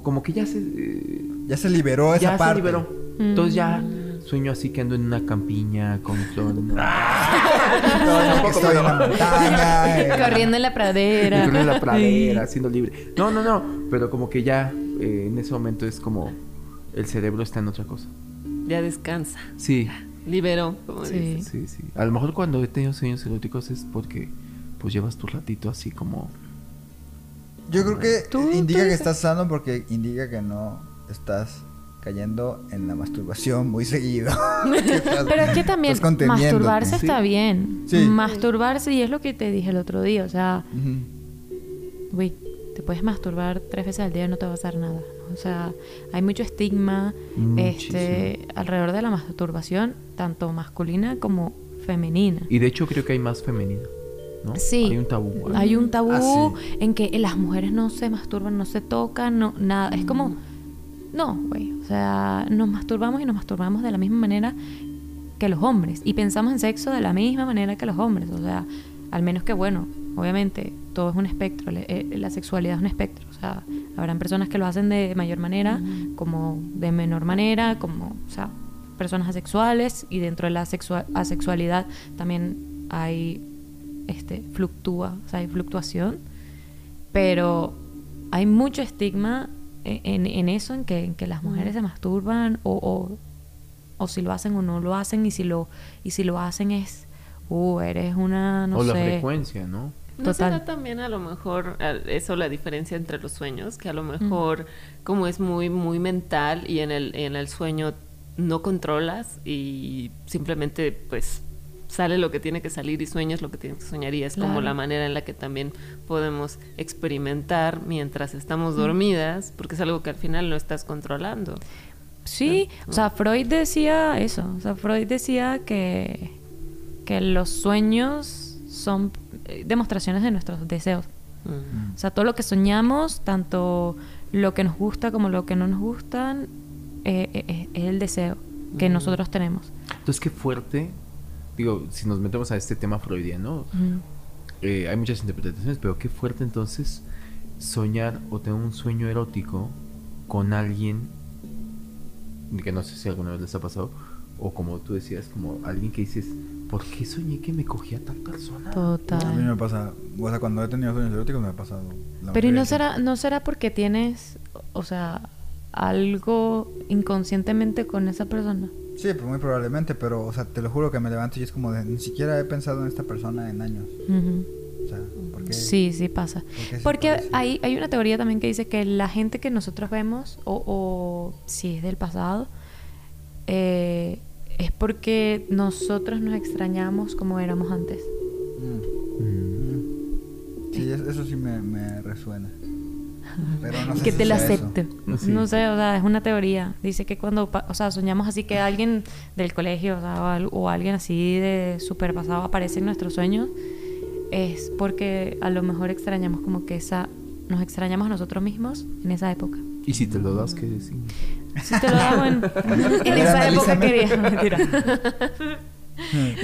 como que ya se... eh, Ya se liberó esa ya se parte. liberó. Entonces ya sueño así que ando en una campiña con flores. No, no, estoy en la montaña. eh. Corriendo en la pradera. Corriendo en la pradera, siendo libre. No, no, no. Pero como que ya eh, en ese momento es como el cerebro está en otra cosa. Ya descansa. Sí, Liberó, como Sí. dices. sí, sí. A lo mejor cuando he tenido sueños eróticos es porque pues llevas tu ratito así como... Yo creo que Tú- tú indica que estás sano porque indica que no estás cayendo en la masturbación muy seguido. Pero es que también masturbarse Sí. está bien. Sí. Masturbarse, y es lo que te dije el otro día, o sea, güey, te puedes masturbar tres veces al día y no te va a pasar nada. ¿no? O sea, hay mucho estigma este, alrededor de la masturbación, tanto masculina como femenina. Y de hecho creo que hay más femenina, ¿no? Sí. Hay un tabú. Hay un tabú Ah, en que las mujeres no se masturban, no se tocan, no, nada. Es como, no, güey. O sea, nos masturbamos y nos masturbamos de la misma manera que los hombres. Y pensamos en sexo de la misma manera que los hombres. O sea, al menos que, bueno, obviamente todo es un espectro. le- eh, La sexualidad es un espectro. O sea, habrán personas que lo hacen de mayor manera, como de menor manera, como, o sea, personas asexuales. Y dentro de la sexua- asexualidad también hay este, fluctúa, o sea, hay fluctuación, pero hay mucho estigma en, en eso, en que, en que las mujeres se masturban o, o, o si lo hacen o no lo hacen y si lo, y si lo hacen es, uh, eres una, no o la sé. frecuencia, ¿no? ¿No será también a lo mejor eso la diferencia entre los sueños? Que a lo mejor como es muy, muy mental y en el, en el sueño no controlas y simplemente pues sale lo que tiene que salir y sueñas lo que tienes que soñar y es como la manera en la que también podemos experimentar mientras estamos dormidas porque es algo que al final no estás controlando. Sí, o sea, Freud decía eso, o sea, Freud decía que, que los sueños son eh, demostraciones de nuestros deseos. Mm. O sea, todo lo que soñamos, tanto lo que nos gusta como lo que no nos gustan, eh, eh, eh, es el deseo que Mm. nosotros tenemos. Entonces, qué fuerte. Digo, si nos metemos a este tema freudiano, eh, hay muchas interpretaciones, pero qué fuerte entonces soñar o tener un sueño erótico con alguien que no sé si alguna vez les ha pasado, o como tú decías, como alguien que dices, ¿por qué soñé que me cogía tal persona? Total. A mí me pasa, o sea, cuando he tenido sueños eróticos me ha pasado. la Pero ¿y no será, no será porque tienes, o sea, algo inconscientemente con esa persona? Sí, pues muy probablemente, pero, o sea, te lo juro que me levanto y es como de, ni siquiera he pensado en esta persona en años. Ujú. O sea, ¿por qué? Sí, sí pasa. ¿Por qué sí Porque hay, hay una teoría también que dice que la gente que nosotros vemos, o, o si es del pasado, eh, es porque nosotros nos extrañamos como éramos antes. Mm, Mm. mm. Sí, es- eso sí me, me resuena. Pero no sé que si te la acepte. Sí. No sé, o sea, es una teoría. Dice que cuando, o sea, soñamos así que alguien del colegio o, sea, o al- o alguien así de super pasado aparece en nuestros sueños, es porque a lo mejor extrañamos como que esa, nos extrañamos a nosotros mismos en esa época. Y si te lo das, ¿qué decir? Si te lo hago en, en esa época quería. Mentira.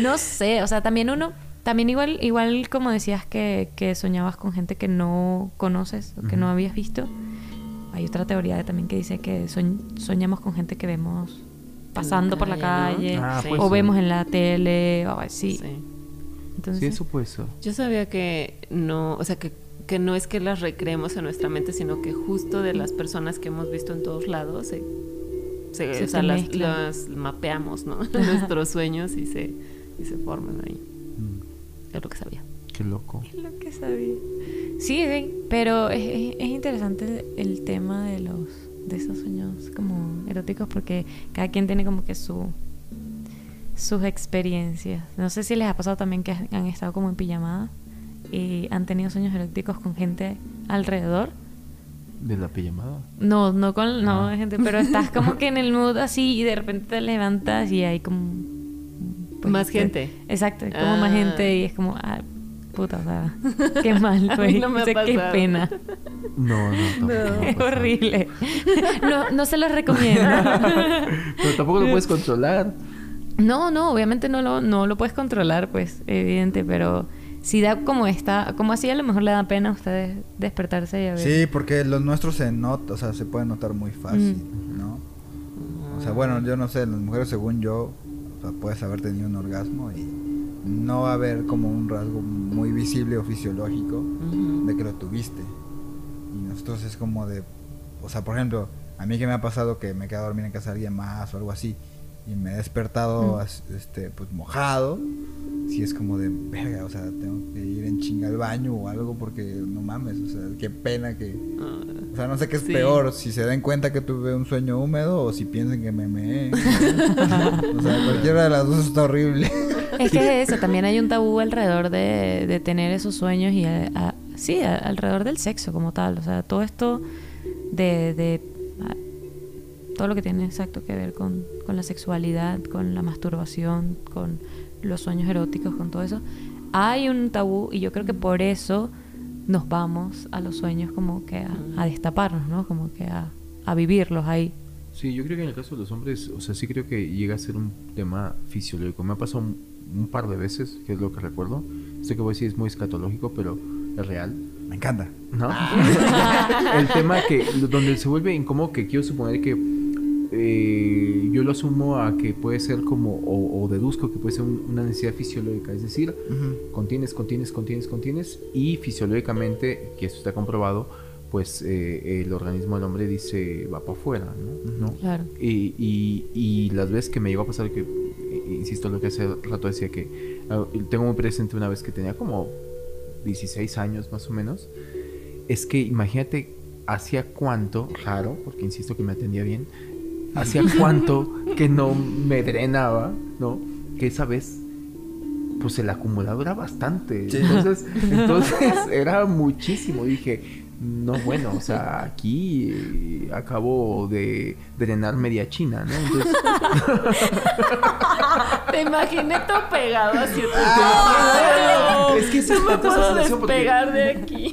No sé, o sea, también uno, también igual, igual como decías que, que soñabas con gente que no conoces o que no habías visto, hay otra teoría también que dice que soñ- soñamos con gente que vemos pasando por la calle, calle ¿no? Ah, Sí. pues o sí. vemos en la tele o así. Sí. Entonces, Sí, eso. Yo sabía que no, o sea, que, que no es que las recreemos en nuestra mente, sino que justo de las personas que hemos visto en todos lados, se, se- Se o sea, las, mapeamos, ¿no? Nuestros sueños y se, y se forman ahí. Es lo que sabía. Qué loco. Es lo que sabía. Sí, sí, pero es, es- es interesante el tema de los de esos sueños como eróticos porque cada quien tiene como que su sus experiencias. No sé si les ha pasado también que han han estado como en pijamada y han tenido sueños eróticos con gente alrededor. ¿De la pijamada? No, no con no Ah. gente, pero estás como que en el mood así y de repente te levantas y hay como pues, Más te- gente. Exacto, como más Ah. gente y es como ah, puta, o sea, qué mal, güey. no me O sea, qué pena. No, no, tampoco. ha Es horrible. No, no se los recomiendo. Pero tampoco lo puedes controlar. No, no, obviamente no lo, no lo puedes controlar, pues, evidente, pero si da como está, como así a lo mejor le da pena a ustedes despertarse y a ver. Sí, porque los nuestros se nota, o sea, se pueden notar muy fácil, Mm. ¿no? O sea, bueno, yo no sé, las mujeres según yo, sea, puedes haber tenido un orgasmo y no va a haber como un rasgo muy visible o fisiológico de que lo tuviste. Y nosotros es como de, o sea, por ejemplo, a mí que me ha pasado que me he quedado a dormir en casa de alguien más o algo así y me he despertado este pues mojado, si es como de verga, o sea, tengo que ir en chinga al baño o algo porque no mames, o sea, qué pena que o sea, no sé qué es Sí. peor, si se den cuenta que tuve un sueño húmedo o si piensen que me meé. o sea, cualquiera de las dos está horrible. Es que es eso, también hay un tabú alrededor de, de tener esos sueños y a- a- sí, a- alrededor del sexo como tal. O sea, todo esto de, de a- todo lo que tiene exacto que ver con, con la sexualidad, con la masturbación, con los sueños eróticos, con todo eso. Hay un tabú y yo creo que por eso nos vamos a los sueños como que a, a destaparnos, ¿no? Como que a, a vivirlos ahí. Sí, yo creo que en el caso de los hombres, o sea, sí creo que llega a ser un tema fisiológico. Me ha pasado un, un par de veces, que es lo que recuerdo. Sé que voy a decir es muy escatológico, pero es real. Me encanta. ¿No? el tema que donde se vuelve incómodo que quiero suponer que eh, yo lo asumo a que puede ser como o, o deduzco que puede ser un- una necesidad fisiológica, es decir, contienes, contienes, contienes, contienes y fisiológicamente, que eso está comprobado, pues eh, el organismo del hombre dice va para afuera, ¿no? ¿No? Claro. Y, y, y las veces que me llegó a pasar, que eh, insisto lo que hace rato decía que ah, tengo muy presente una vez que tenía como 16 años más o menos, es que imagínate hacía cuánto, raro, porque insisto que me atendía bien, hacía cuánto que no me drenaba, ¿no? Que esa vez pues el acumulado era bastante. Sí. Entonces, entonces era muchísimo. Dije, no, bueno, o sea, aquí eh, acabo de drenar media China, ¿no? Entonces, Te imaginé todo pegado así. Ah, es que esa- no me puedo porque- despegar de aquí.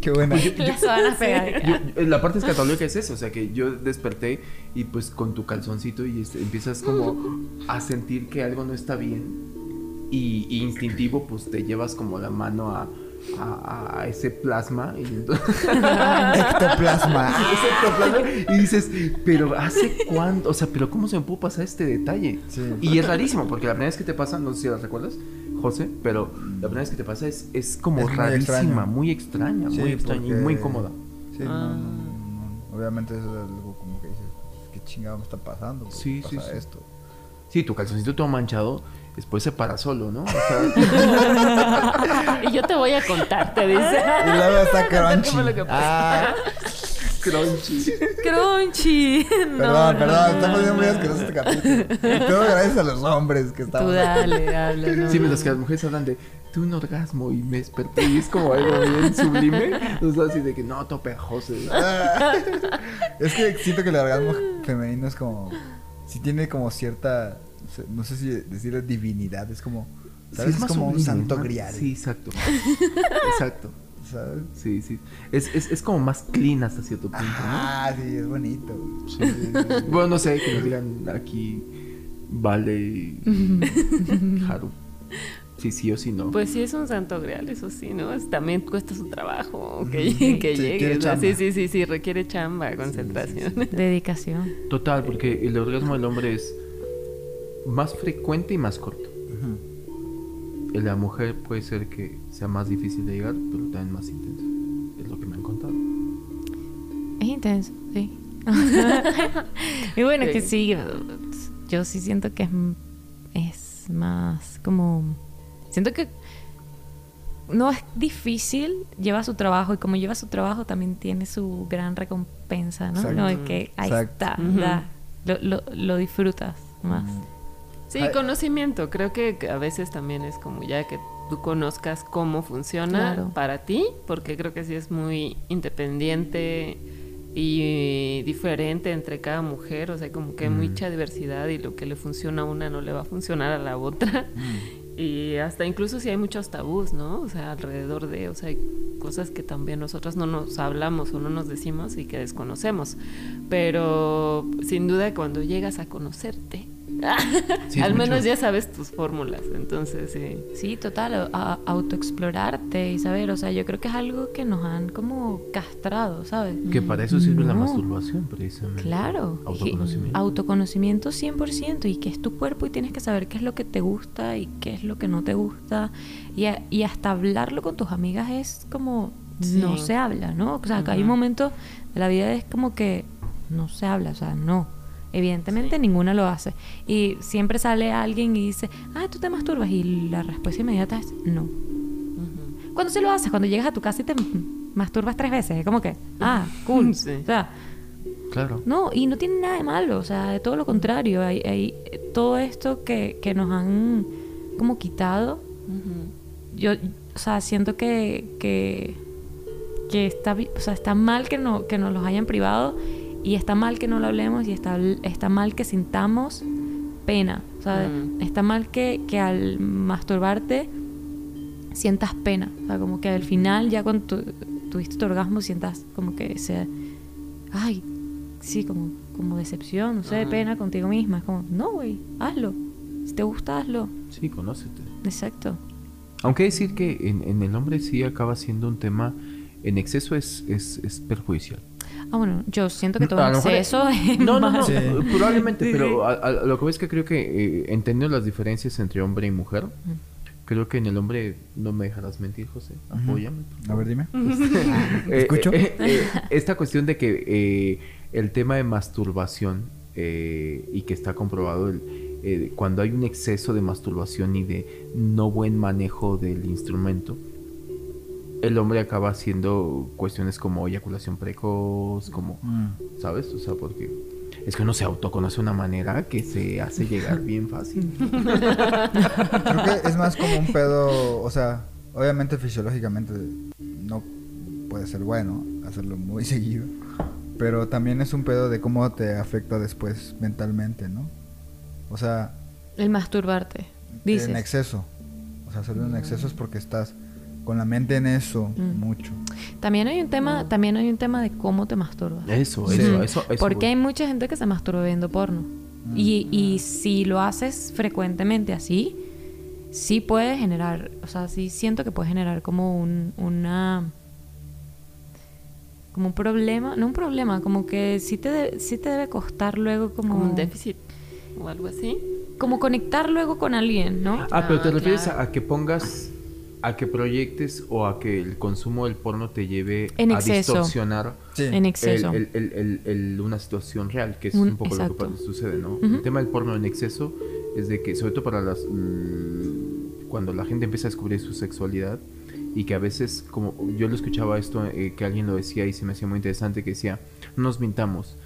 Qué buena. Las sábanas pegadas. yo- la parte escatológica es eso, o sea, que yo desperté y pues con tu calzoncito y este, empiezas como a sentir que algo no está bien y, y instintivo pues te llevas como la mano a, a- a ese plasma y entonces... Ectoplasma. ese ectoplasma, y dices, pero ¿hace cuánto? O sea, pero ¿cómo se me pudo pasar este detalle? Sí. Y es rarísimo, porque la primera vez que te pasa, no sé si la recuerdas, José, pero la primera vez que te pasa es, es como Es muy rarísima, muy extraña, Sí, muy extraña y muy incómoda. Sí, no, Ah. no, no, no. Obviamente eso es algo como que dices, ¿qué chingado me está pasando? ¿Por qué Sí, sí, sí. esto? Sí, tu calzoncito todo manchado, después se para solo, ¿no? O sea, Y yo te voy a contar, te dice. Y luego está crunchy. ¿Qué fue lo que? Ah, crunchy. Crunchy. No, perdón, no, perdón, no, estamos viendo no. muy asqueroso este capítulo. Todo gracias a los hombres que Tú estaban. dale, habla. no, Sí, no. mientras que las mujeres hablan de un orgasmo y me desperté y es como algo bien sublime. Entonces así de que no, pegajoso. Ah. Es que siento que el orgasmo femenino es como. Si tiene como cierta. No sé si decirle divinidad, es como. ¿Sabes? Sí, es como un santo ¿no? grial. Sí, exacto. Exacto. ¿Sabes? Sí, sí. Es, es, es como más clean hasta cierto punto, ¿no? Ah, sí, es bonito. Sí. Sí, sí, sí. Bueno, no sé, que nos digan aquí Vale y Haru. Sí, sí o sí no. Pues sí es un santo grial, eso sí, ¿no? Es- también cuesta su trabajo que, que Sí, llegue. sí, sí, sí, sí, requiere chamba, concentración. Dedicación. Total, porque el orgasmo del hombre es más frecuente y más corto. Ujú. El de la mujer puede ser que sea más difícil de llegar, pero también más intenso. Es lo que me han contado. Es intenso, sí. y bueno, que Sí. yo sí siento que es, es más como... Siento que no es difícil, lleva su trabajo y como lleva su trabajo también tiene su gran recompensa, ¿no? Exacto. Como de que ahí Exacto. está, da, lo, lo, lo disfrutas más. Sí, Ay. conocimiento. Creo que a veces también es como ya que tú conozcas cómo funciona Claro. para ti, porque creo que sí es muy independiente y diferente entre cada mujer, o sea, como que hay mucha diversidad y lo que le funciona a una no le va a funcionar a la otra. Y hasta incluso si hay muchos tabús, ¿no? O sea, alrededor de, o sea, hay cosas que también nosotras no nos hablamos o no nos decimos y que desconocemos. Pero sin duda cuando llegas a conocerte, Sí, al menos mucho. ya sabes tus fórmulas, entonces sí. Sí, total, a- autoexplorarte y saber, o sea, yo creo que es algo que nos han como castrado, ¿sabes? Que para eso sirve la masturbación, precisamente. Claro. Autoconocimiento. Y- Autoconocimiento 100% y que es tu cuerpo y tienes que saber qué es lo que te gusta y qué es lo que no te gusta. Y, a- y hasta hablarlo con tus amigas es como Sí. no se habla, ¿no? O sea, que hay momentos de la vida es como que no se habla, o sea, no. Evidentemente ninguna lo hace. Y siempre sale alguien y dice, ah, tú te masturbas. Y la respuesta inmediata es no. Ujú. Cuando se lo haces, cuando llegas a tu casa y te masturbas tres veces, es como que, ah, cool. Sí. O sea, Claro. no, y no tiene nada de malo, o sea, de todo lo contrario, hay, hay todo esto que, que nos han como quitado, yo, o sea, siento que, que, que está, o sea, está mal que, no, que nos los hayan privado y está mal que no lo hablemos y está, está mal que sintamos pena, o sea, Mm. está mal que, que al masturbarte sientas pena, o sea, como que al final ya cuando tu- tuviste tu orgasmo sientas como que ese, ay, sí, como, como decepción, no sé, Ajá. pena contigo misma, es como, no, güey, hazlo, si te gusta, hazlo, Sí, conócete. exacto. Aunque decir que en, en el hombre sí acaba siendo un tema, en exceso es, es, es perjudicial. Ah, bueno, yo siento que todo mejor- exceso es No, no, no, Sí. probablemente, Sí, pero a- a- lo que ves que creo que eh, entendiendo las diferencias entre hombre y mujer, creo que en el hombre no me dejarás mentir, José, apóyame. A ver, dime. Eh, ¿Escucho? eh, eh, esta cuestión de que eh, el tema de masturbación eh, y que está comprobado el, eh, cuando hay un exceso de masturbación y de no buen manejo del instrumento, el hombre acaba haciendo cuestiones como eyaculación precoz, como, Mm. ¿sabes? O sea, porque es que uno se autoconoce de una manera que se hace llegar bien fácil. Creo que es más como un pedo, o sea, obviamente fisiológicamente no puede ser bueno hacerlo muy seguido. Pero también es un pedo de cómo te afecta después mentalmente, ¿no? O sea, El masturbarte. Dices. en exceso. O sea, hacerlo en exceso es porque estás con la mente en eso Mm. mucho. También hay un tema, también hay un tema de cómo te masturbas. Eso, Sí. eso, eso, eso. Porque voy. hay mucha gente que se masturba viendo porno. Y, y si lo haces frecuentemente así, sí puede generar, o sea, sí siento que puede generar como un, una... Como un problema, no un problema, como que sí te, de- sí te debe costar luego como... Como un déficit o algo así. Como conectar luego con alguien, ¿no? Ah, pero te Ah, refieres claro. a que pongas, a que proyectes o a que el consumo del porno te lleve En a exceso. distorsionar Sí. En exceso. el- el- el- el- el- una situación real, que es Un- un, poco exacto. lo que sucede, ¿no? El tema del porno en exceso es de que, sobre todo para las... mm, cuando la gente empieza a descubrir su sexualidad y que a veces, como yo lo escuchaba esto, eh, que alguien lo decía y se me hacía muy interesante, que decía, no nos mintamos,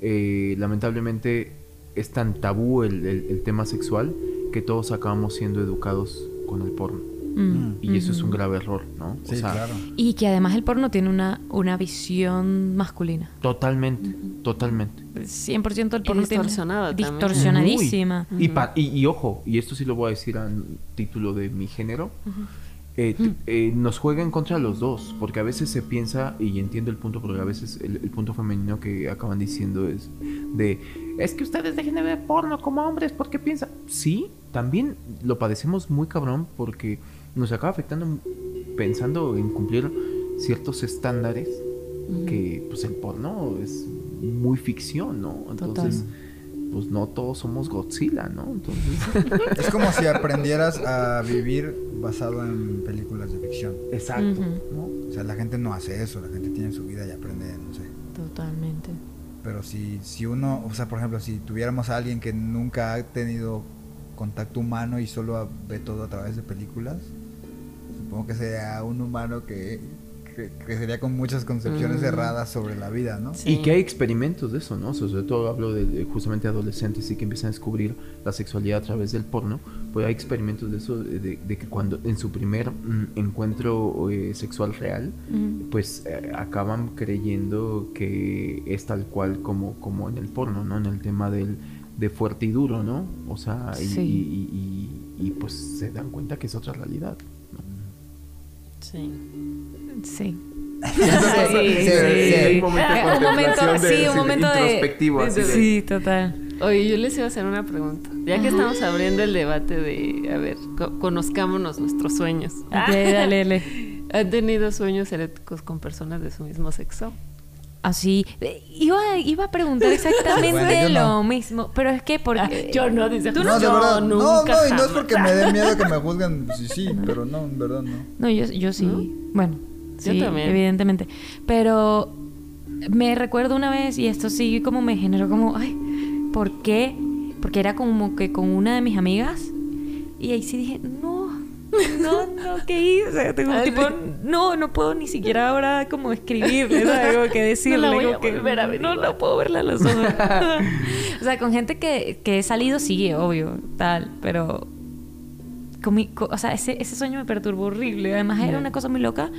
eh, lamentablemente es tan tabú el, el- el tema sexual que todos acabamos siendo educados con el porno. Mm, Y eso es un ujú. grave error, ¿no? Sí, claro. Y que además el porno tiene una, una visión masculina. Totalmente, totalmente. 100% el porno tiene- distorsionada también. Distorsionadísima. Y, pa- y, y ojo, y esto sí lo voy a decir a título de mi género, eh, eh, nos juega en contra los dos, porque a veces se piensa, y entiendo el punto, porque a veces el, el punto femenino que acaban diciendo es de, es que ustedes dejen de ver porno como hombres, ¿por qué piensan? Sí, también lo padecemos muy cabrón porque nos acaba afectando pensando en cumplir ciertos estándares que pues el porno es muy ficción, ¿no? Entonces, pues no todos somos Godzilla, ¿no? Entonces, Es como si aprendieras a vivir basado en películas de ficción. exacto. O sea, la gente no hace eso, la gente tiene su vida y aprende, no sé. Totalmente. Pero si, si uno, o sea, por ejemplo, si tuviéramos a alguien que nunca ha tenido contacto humano y solo ve todo a través de películas, supongo que sería un humano que, que, que sería con muchas concepciones Mm. erradas sobre la vida, ¿no? Sí. Y que hay experimentos de eso, ¿no? O sea, sobre todo hablo de, de justamente adolescentes y que empiezan a descubrir la sexualidad a través del porno. Pues hay experimentos de eso, de, de- de que cuando en su primer mm, encuentro eh, sexual real, pues eh, acaban creyendo que es tal cual como, como en el porno, ¿no? En el tema del, de fuerte y duro, ¿no? O sea, y, Sí. y- y- y, pues se dan cuenta que es otra realidad. Sí. Sí. Sí, sí, un momento de un momento, de- un momento de... introspectivo, así de- Sí, total. Oye, yo les iba a hacer una pregunta. Ya que estamos abriendo el debate de, a ver, co- conozcámonos nuestros sueños. Ok, dale, dale. ¿Han tenido sueños eróticos con personas de su mismo sexo? Así. eh, Iba, iba a preguntar exactamente Bueno, yo lo no. mismo. Pero es que porque... Yo no, dice ¿Tú No, de yo verdad. No, nunca no, y no es porque me dé miedo que me juzguen. Sí, sí, pero no, en verdad no. No, yo, yo sí. ¿No? Bueno, Yo sí, también. evidentemente. Pero me recuerdo una vez, y esto sí como me generó como, ay, ¿por qué? Porque era como que con una de mis amigas, y ahí sí dije, no, no, no, ¿qué hice? Tengo Ah, tipo, no, no puedo ni siquiera ahora como escribirle, ¿sabes? Como que decirle, voy como a que volver a ver no, no puedo verla a los ojos. o sea, con gente que, que he salido, sí, obvio, tal, pero con mi- o sea, ese, ese sueño me perturbó horrible. Además, era una cosa muy loca,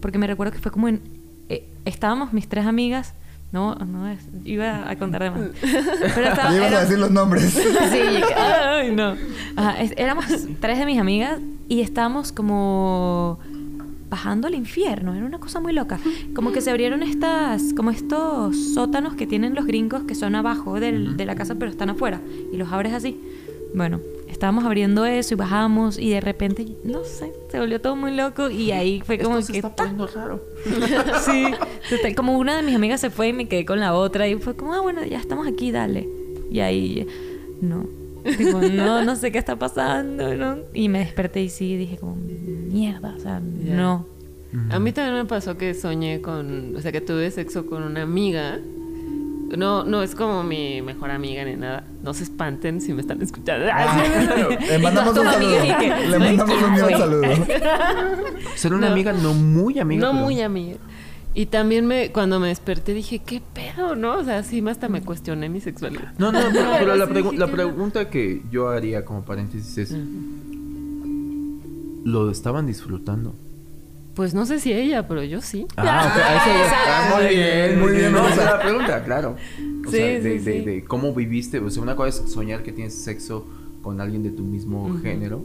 porque me recuerdo que fue como en. eh, estábamos mis tres amigas. No, no, es- iba a contar de más. Pero estaba, ibas era- a decir los nombres. Sí, ay, no. Ajá, es- éramos tres de mis amigas y estábamos como bajando al infierno, era una cosa muy loca. Como que se abrieron estas, como estos sótanos que tienen los gringos que son abajo del- de la casa pero están afuera y los abres así. Bueno, estábamos abriendo eso y bajamos y de repente, no sé, se volvió todo muy loco y ahí fue como Esto se que... está poniendo raro. Sí, como una de mis amigas se fue y me quedé con la otra y fue como, ah, bueno, ya estamos aquí, dale. Y ahí, no, Tipo, no, no sé qué está pasando, ¿no? Y me desperté y sí, dije como, mierda, o sea, no. A mí también me pasó que soñé con, o sea, que tuve sexo con una amiga. No, no es como mi mejor amiga ni nada. No se espanten si me están escuchando. Le mandamos un saludo. que- Le mandamos un gran saludo. Ser una No. amiga no muy amiga. no pero- muy amiga. Y también me, cuando me desperté dije, ¿qué pedo, no? O sea, sí, hasta me cuestioné mi sexualidad. No, no, pero, pero la, pregu- pregunta que yo haría como paréntesis es. ¿lo estaban disfrutando? Pues no sé si ella, pero yo sí. Ah, ok, a eso- ah, muy bien, muy bien. No, Vamos o sea- a la pregunta, claro. O Sí, sea, sí, de, de- sí. de cómo viviste. O sea, una cosa es soñar que tienes sexo con alguien de tu mismo Ujú. género.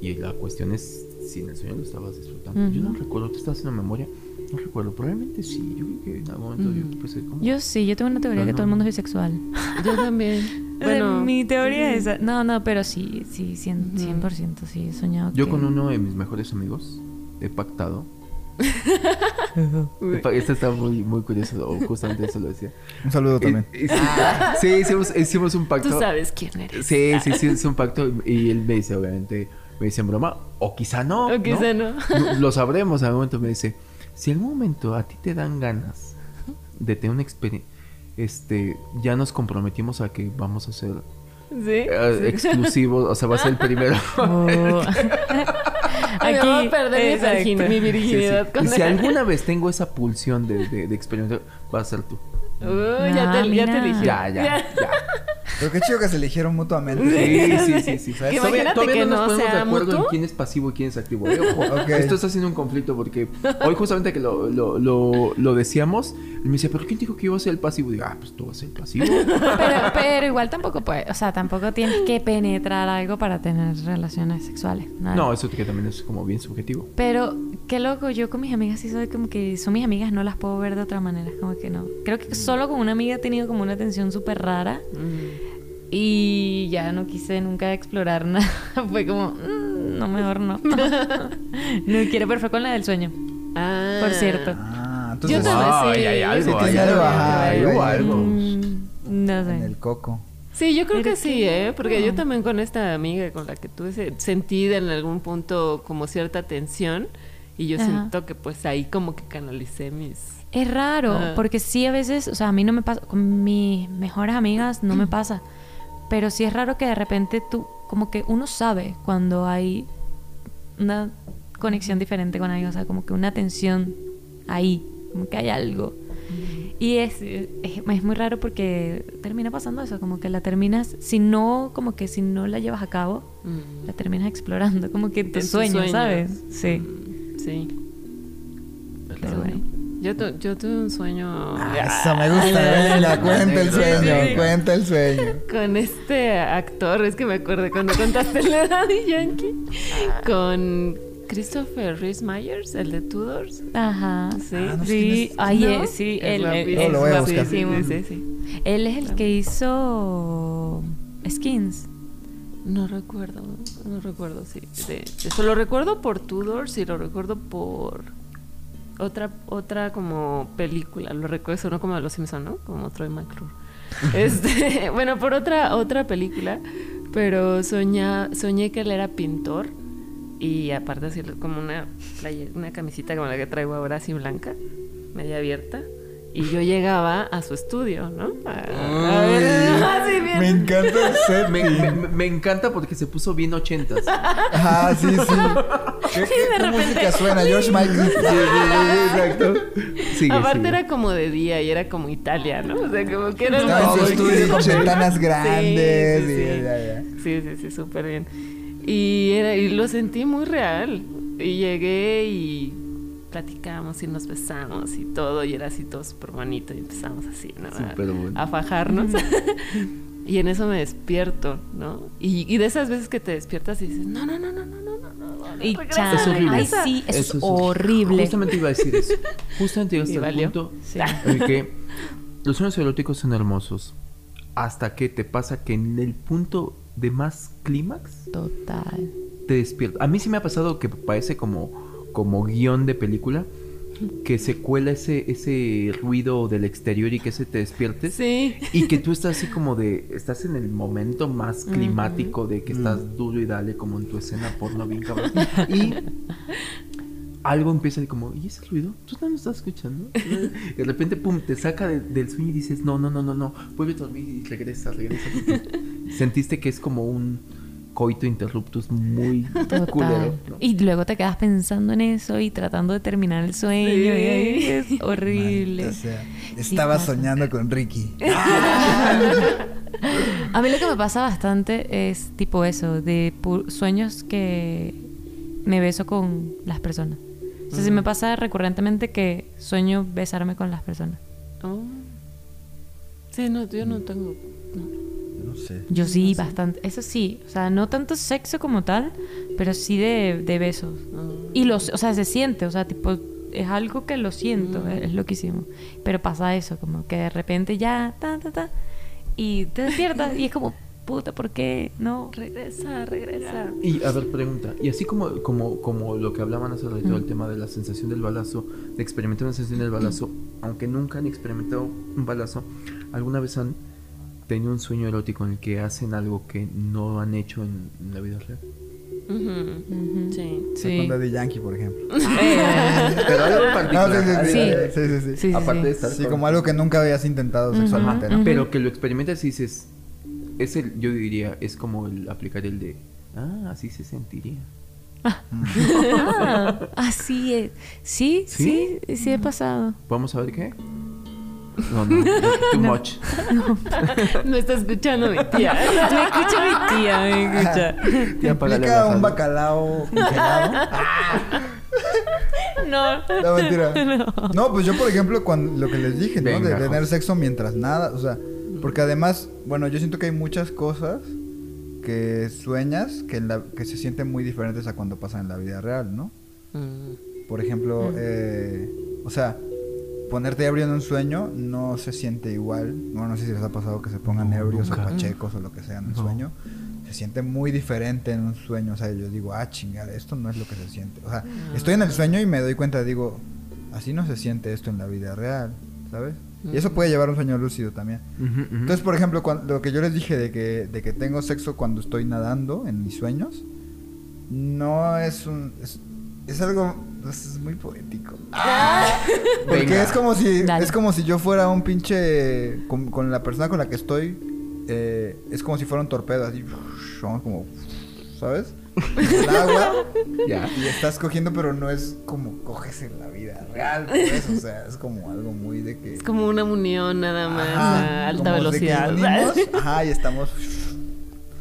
Y la cuestión es si en el sueño lo estabas disfrutando. Yo no recuerdo, tú estás haciendo memoria. No recuerdo, probablemente sí. Yo creo que en algún momento yo Ujú. empecé como. Yo sí, yo tengo una teoría Pero que no. todo el mundo es bisexual. Yo también. Bueno, mi teoría es esa. No, no, pero sí, sí, 100%, Ujú. 100% sí, he soñado. Yo que- con uno de mis mejores amigos he pactado. Esto está muy, muy curioso, o justamente eso lo decía. Un saludo también. Y- y- sí, hicimos, hicimos un pacto. Tú sabes quién eres. Sí, sí, sí, es un pacto. Y él me dice, obviamente, me dice en broma, o quizá no. O quizá no. No, Lo sabremos al momento. Me dice, si en algún momento a ti te dan ganas de tener una experiencia, este, ya nos comprometimos a que vamos a ser Sí. eh, sí. exclusivos, o sea, va a ser el primero. Oh. Aquí voy a perder mi, exacto. mi Sí, sí. virginidad con Y si él. alguna vez tengo esa pulsión de, de, de experimentar, va a ser tú. Uy, ya, Ah, te, ya te eligió. Ya, ya, ya. Pero qué chido que se eligieron mutuamente. Sí, sí, sí, sí. Todavía, imagínate todavía que no nos no ponemos de acuerdo en mutuo. quién es pasivo y quién es activo. Eh, ojo, Ok. Esto está haciendo un conflicto porque hoy justamente que lo, lo, lo, lo decíamos, me decía, ¿pero quién dijo que iba a ser el pasivo? Y digo, ah, pues tú vas a ser el pasivo. Pero, pero igual tampoco puede, o sea, tampoco tienes que penetrar algo para tener relaciones sexuales. nada. no, eso que también es como bien subjetivo. Pero qué loco, yo con mis amigas sí soy como que son mis amigas, no las puedo ver de otra manera, como que no. Creo que solo con una amiga he tenido como una tensión súper rara Mm. y ya no quise nunca explorar nada. Fue como, "Mm, no, mejor no. no quiero, pero fue con la del sueño, Ah. por cierto. Ah, Yo entonces también Ah, sí. hay, algo, Sí, hay algo, algo, hay ajá, algo, hay algo. No en el coco. Sí, yo creo que sí, ¿eh? Porque yo no. también con esta amiga con la que tuve se- sentí en algún punto como cierta tensión y yo Ajá. siento que pues ahí como que canalicé mis... Es raro, Ajá. porque sí a veces, o sea, a mí no me pasa, con mis mejores amigas no me pasa, pero sí es raro que de repente tú, como que uno sabe cuando hay una conexión diferente con alguien, o sea, como que una tensión ahí, como que hay algo. Y es, es, es muy raro porque termina pasando eso, como que la terminas, si no, como que si no la llevas a cabo, mm, la terminas explorando, como que en tus sueños, sueños. ¿sabes? Sí. mm, Sí. Pero bueno. Yo, tu- yo tuve un sueño Ah, eso me gusta. Venga, cuenta el sueño. Sí. Cuenta el sueño. con este actor, es que me acuerdo cuando contaste la de Daddy Yankee, con Christopher Rhys Myers, el de Tudors. Ajá. Sí. Ah, no Sí, es. ay, ¿No? eh, sí, Es él, guapísimo. él es guapísimo. Sí, sí, sí. Él es el que hizo Skins. No recuerdo, no recuerdo, sí. De, eso lo recuerdo por Tudors y lo recuerdo por otra otra como película. Lo recuerdo, sonó como de Los Simpson, ¿no? Como Troy McClure. este, bueno, por otra otra película, pero soña, soñé que él era pintor y aparte así como una playe- una camisita como la que traigo ahora así blanca, media abierta. Y yo llegaba a su estudio, ¿no? A, a ver, así bien. Me encanta el set. Me, me- me- encanta porque se puso bien ochentas. Ah, sí, sí. ¿Qué, qué, qué música suena? ¿George Michael? Sí, sí, sí, exacto. Sigue, Aparte sigue. era como de día y era como Italia, ¿no? O sea, como que era Estaba en su estudio con sí. ventanas grandes. Sí, sí, y sí. ya, ya. Sí, sí, sí, súper bien. Y, era, y lo sentí muy real. Y llegué y platicamos y nos besamos y todo, y era así todo súper bonito, y empezamos así, ¿no? A, fajarnos. y en eso me despierto, ¿no? Y, y, de esas veces que te despiertas y dices, no, no, no, no, no, no, no. Y. Es horrible. Ay, sí, eso es, horrible. Justamente iba a decir eso. Justamente iba a estar el punto sí. en que los sueños eróticos son hermosos hasta que te pasa que en el punto de más clímax Total. te despiertas. A mí sí me ha pasado que parece como, como guion de película. Que se cuela ese, ese ruido del exterior y que se te despiertes. Sí. Y que tú estás así como de, estás en el momento más climático de que estás duro y dale como en tu escena porno bien cabrón. Y algo empieza ahí como, ¿y ese ruido? ¿Tú no lo estás escuchando? Y de repente, pum, te saca de- del sueño y dices, no, no, no, no, no, vuelve a dormir y regresa, regresa. Sentiste que es como un coito interruptus muy Total. culero. ¿no? Y luego te quedas pensando en eso y tratando de terminar el sueño. Sí. Y ahí es horrible. Maldita sea. Estaba soñando con Ricky. A mí lo que me pasa bastante es tipo eso, de sueños que me beso con las personas. O sea, sí me pasa recurrentemente que sueño besarme con las personas. Oh. Sí, no, yo no tengo. no. No sé. Yo sí, bastante. Eso sí, o sea, no tanto sexo como tal, pero sí de, de besos. Oh. Y los, o sea, se siente, o sea, tipo, es algo que lo siento, Mm. es loquísimo. Pero pasa eso, como que de repente ya, ta, ta, ta, y te despiertas y es como, puta, ¿por qué? No. Regresa, regresa. Y a ver, pregunta. Y así como, como, como lo que hablaban hace rato, el tema de la sensación del balazo, de experimentar una sensación del balazo, aunque nunca han experimentado un balazo, ¿alguna vez han tenido un sueño erótico en el que hacen algo que no han hecho en, en la vida real? Ujú. Sí. Sí. Con Daddy Yankee, por ejemplo. Pero algo particular. sí, sí, Sí. sí, sí, sí, sí. Sí, sí, Aparte sí. de estar Sí, con- como algo que nunca habías intentado sexualmente, ¿no? Pero que lo experimentas y dices, es el, yo diría, es como el aplicar el de, ah, así se sentiría. Ah, así es. Sí, sí, ¿Sí? sí, he pasado. Vamos a ver qué. No, no, no, too much. No está escuchando mi tía. Me escucha mi tía, me escucha. Implica la un bacalao congelado. No. No, mentira. No, pues yo, por ejemplo, cuando lo que les dije, ¿no? Venga, de tener sexo mientras nada. O sea, porque además, bueno, yo siento que hay muchas cosas que sueñas que, en la, que se sienten muy diferentes a cuando pasan en la vida real, ¿no? Mm. Por ejemplo, eh, o sea, ponerte ebrio en un sueño no se siente igual. Bueno, no sé si les ha pasado que se pongan No, ebrios nunca. o pachecos o lo que sea en un No. sueño. Se siente muy diferente en un sueño. O sea, yo digo, ah, chingada, esto no es lo que se siente. O sea, estoy en el sueño y me doy cuenta, digo, así no se siente esto en la vida real, ¿sabes? Y eso puede llevar a un sueño lúcido también. Entonces, por ejemplo, cuan- lo que yo les dije de que, de que tengo sexo cuando estoy nadando en mis sueños, no es un... Es, es algo... pues, es muy poético. Porque Venga. es como si Dale. es como si yo fuera un pinche... Con, con la persona con la que estoy, eh, es como si fuera un torpedo, así... Vamos como... ¿Sabes? El agua Ya. y estás cogiendo, pero no es como coges en la vida real, pues, o sea, es como algo muy de que... Es como una unión nada más Ajá, a alta velocidad. unimos, ajá, y estamos,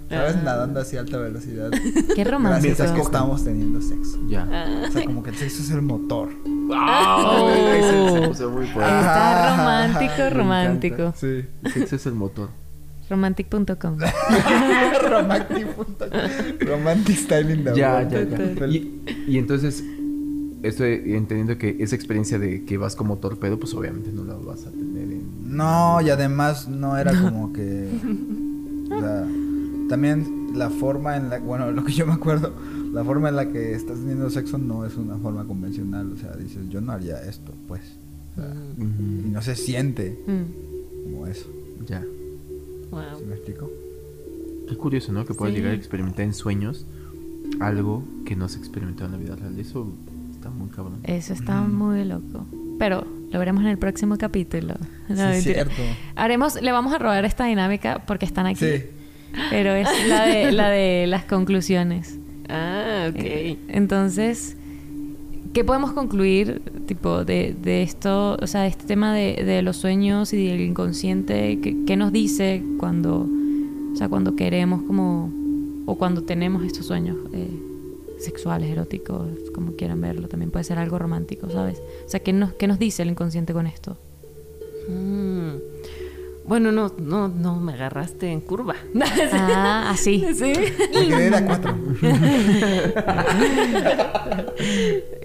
¿sabes? Ah. Nadando así a alta velocidad. Qué Gracias romántico. a que estamos teniendo sexo. Ya. Ah. O sea, como que el sexo es el motor. ¡Wow! Muy fuerte. Está romántico, romántico. Sí. Ese es el motor. Romantic.com. Romantic. Romantic styling the Ya, ya, ya. Y, y entonces, estoy entendiendo que esa experiencia de que vas como torpedo, pues obviamente no la vas a tener en... No, y además no era como que. O sea, también la forma en la. Bueno, lo que yo me acuerdo, la forma en la que estás teniendo sexo no es una forma convencional. O sea, dices, yo no haría esto, pues. O sea, y no se siente Mm. como eso. Ya. Wow. ¿Sí me explico? Qué curioso, ¿no? Que puedas Sí. llegar a experimentar en sueños algo que no se ha experimentado en la vida real. Eso está muy cabrón. Eso está muy loco. Pero lo veremos en el próximo capítulo. No, Sí, cierto. Haremos, le vamos a robar esta dinámica porque están aquí. Sí. Pero es la de, la de las conclusiones. Ah, ok. Eh, Entonces, ¿qué podemos concluir, tipo, de, de esto, o sea, este tema de, de los sueños y del inconsciente? ¿Qué, qué nos dice cuando, o sea, cuando queremos como, o cuando tenemos estos sueños eh, sexuales, eróticos, como quieran verlo? También puede ser algo romántico, ¿sabes? O sea, ¿qué nos, qué nos dice el inconsciente con esto? Mm. Bueno, no, no, no me agarraste en curva. Ah, así. Sí. Me quedé de a cuatro.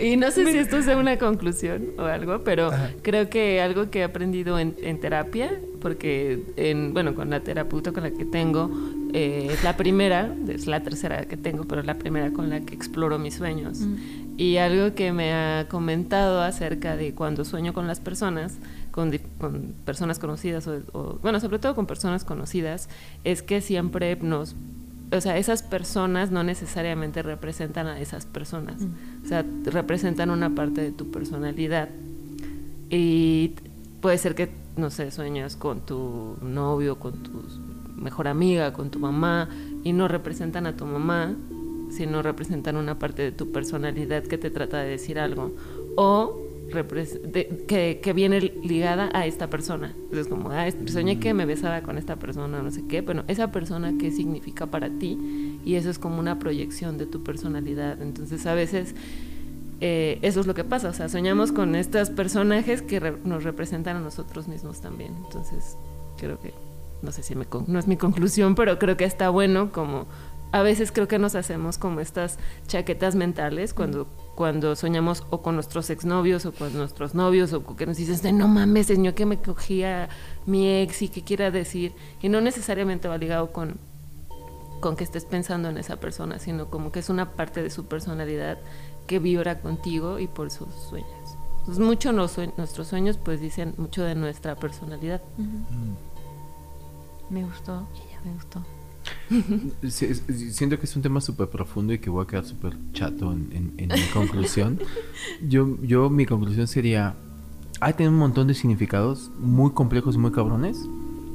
Y no sé si esto sea una conclusión o algo, pero creo que algo que he aprendido en, en terapia, porque en, bueno, con la terapeuta con la que tengo, eh, es la primera, es la tercera que tengo, pero es la primera con la que exploro mis sueños. Y algo que me ha comentado acerca de cuando sueño con las personas, con, con personas conocidas, o, o- bueno, sobre todo con personas conocidas, es que siempre nos o sea, esas personas no necesariamente representan a esas personas. O sea, representan una parte de tu personalidad. Y puede ser que, no sé, sueñas con tu novio, con tu mejor amiga, con tu mamá, y no representan a tu mamá, sino representan una parte de tu personalidad que te trata de decir algo. O que, viene ligada a esta persona. Entonces, como, ah, soñé que me besaba con esta persona, no sé qué, pero esa persona, ¿qué significa para ti? Y eso es como una proyección de tu personalidad. Entonces, a veces eh, eso es lo que pasa, o sea, soñamos con estos personajes que nos representan a nosotros mismos también. Entonces, creo que, no sé si no es mi conclusión, pero creo que está bueno como a veces creo que nos hacemos como estas chaquetas mentales cuando cuando soñamos o con nuestros exnovios o con nuestros novios o que nos dices de no mames, señor que me cogía mi ex y qué quiera decir y no necesariamente va ligado con con que estés pensando en esa persona, sino como que es una parte de su personalidad que vibra contigo y por sus sueños. Entonces, mucho nuestros sueños pues dicen mucho de nuestra personalidad. Me gustó, me gustó. Siento que es un tema súper profundo y que voy a quedar súper chato en, en- en mi conclusión. Yo, yo, mi conclusión sería, hay tiene un montón de significados muy complejos y muy cabrones.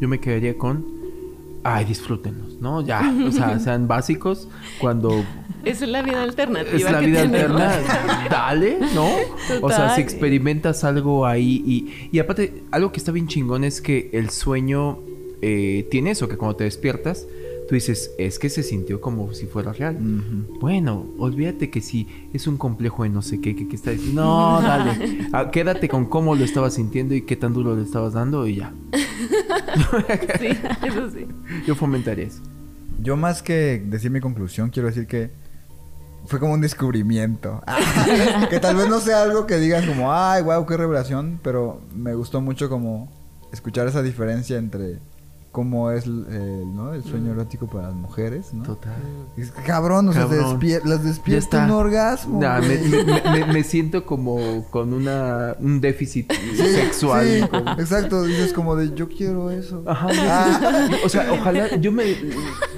Yo me quedaría con, ay, disfrútenlos, ¿no? Ya, o sea, sean básicos cuando Es la vida alternativa. es la que vida tenemos. alterna, dale, ¿no? O sea, si experimentas algo ahí y, y aparte, algo que está bien chingón es que el sueño eh, tiene eso, que cuando te despiertas, tú dices, es que se sintió como si fuera real. Bueno, olvídate que si es un complejo de no sé qué, que, que está diciendo, no, dale, Ah, quédate con cómo lo estabas sintiendo y qué tan duro le estabas dando y ya. Sí, eso sí. Yo fomentaría eso. Yo más que decir mi conclusión, quiero decir que fue como un descubrimiento. que tal vez no sea algo que digas como, ay, wow, qué revelación, pero me gustó mucho como escuchar esa diferencia entre cómo es eh, ¿no? el sueño erótico para las mujeres, ¿no? Total. Es que, cabrón, o sea, despier- las Ya despierta está. un orgasmo. Nah, me, güey. me- me- me- me siento como con una un déficit sexual. Sí, como- exacto, dices como de yo quiero eso. Ajá. Ah. O sea, ojalá yo me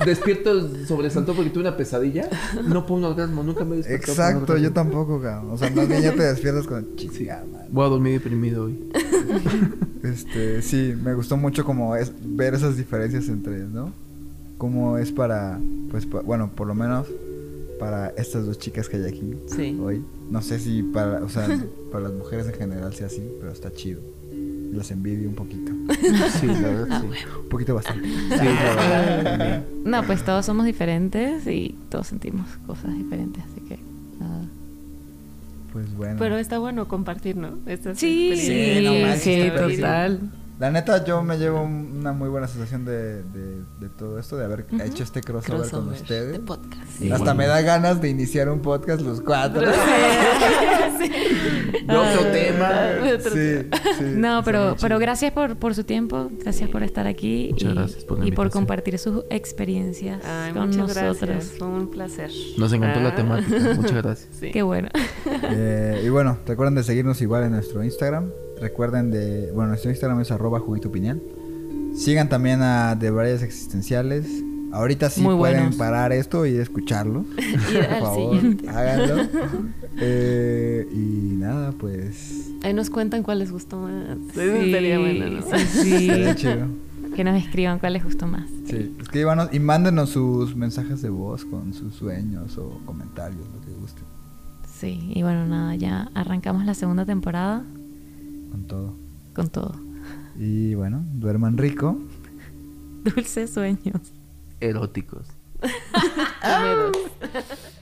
despierto sobresaltó porque tuve una pesadilla. No por un orgasmo, nunca me un Exacto, yo tampoco, cabrón. O sea, más bien ya te despiertas con Sí. chingada madre. Voy a dormir deprimido hoy. Este, sí, me gustó mucho como es ver esas diferencias entre, ¿no? Cómo es para, pues, pa- bueno, por lo menos para estas dos chicas que hay aquí Sí. hoy. No sé si para, o sea, para las mujeres en general sea así, pero está chido. Las envidio un poquito. Sí, la verdad, sí. Un poquito bastante. Sí, la verdad. No, pues todos somos diferentes y todos sentimos cosas diferentes, así que nada. Pues bueno. Pero está bueno compartir, ¿no? Estas Sí. Sí, no sí, manches, sí, total. La neta, yo me llevo un- una muy buena sensación de, de, de todo esto, de haber hecho este crossover, con ustedes. de podcast. Sí. Hasta me da ganas de iniciar un podcast los cuatro. De otro Ah, tema. Sí, sí, No, pero, pero gracias por, por su tiempo, gracias por estar aquí Muchas y, gracias por la y por compartir sus experiencias Ay, con muchas nosotros. gracias. Fue un placer. Nos encantó la Ah. temática. Muchas gracias. Sí. Qué bueno. Eh, y bueno, recuerden de seguirnos igual en nuestro Instagram. Recuerden de. Bueno, nuestro Instagram es arroba juguito piñal. Sigan también a De Varias Existenciales. Ahorita sí Muy pueden buenos. parar esto y escucharlo. Por favor, siguiente. háganlo. Eh, y nada, pues. Ahí nos cuentan cuál les gustó más. Sí, Eso estaría bueno, ¿no? sí, chido. Que nos escriban cuál les gustó más. Sí, escríbanos y mándenos sus mensajes de voz con sus sueños o comentarios, lo que gusten. Sí, y bueno, nada, ya arrancamos la segunda temporada Con todo. con todo. Y bueno, duerman rico. Dulces sueños. Eróticos.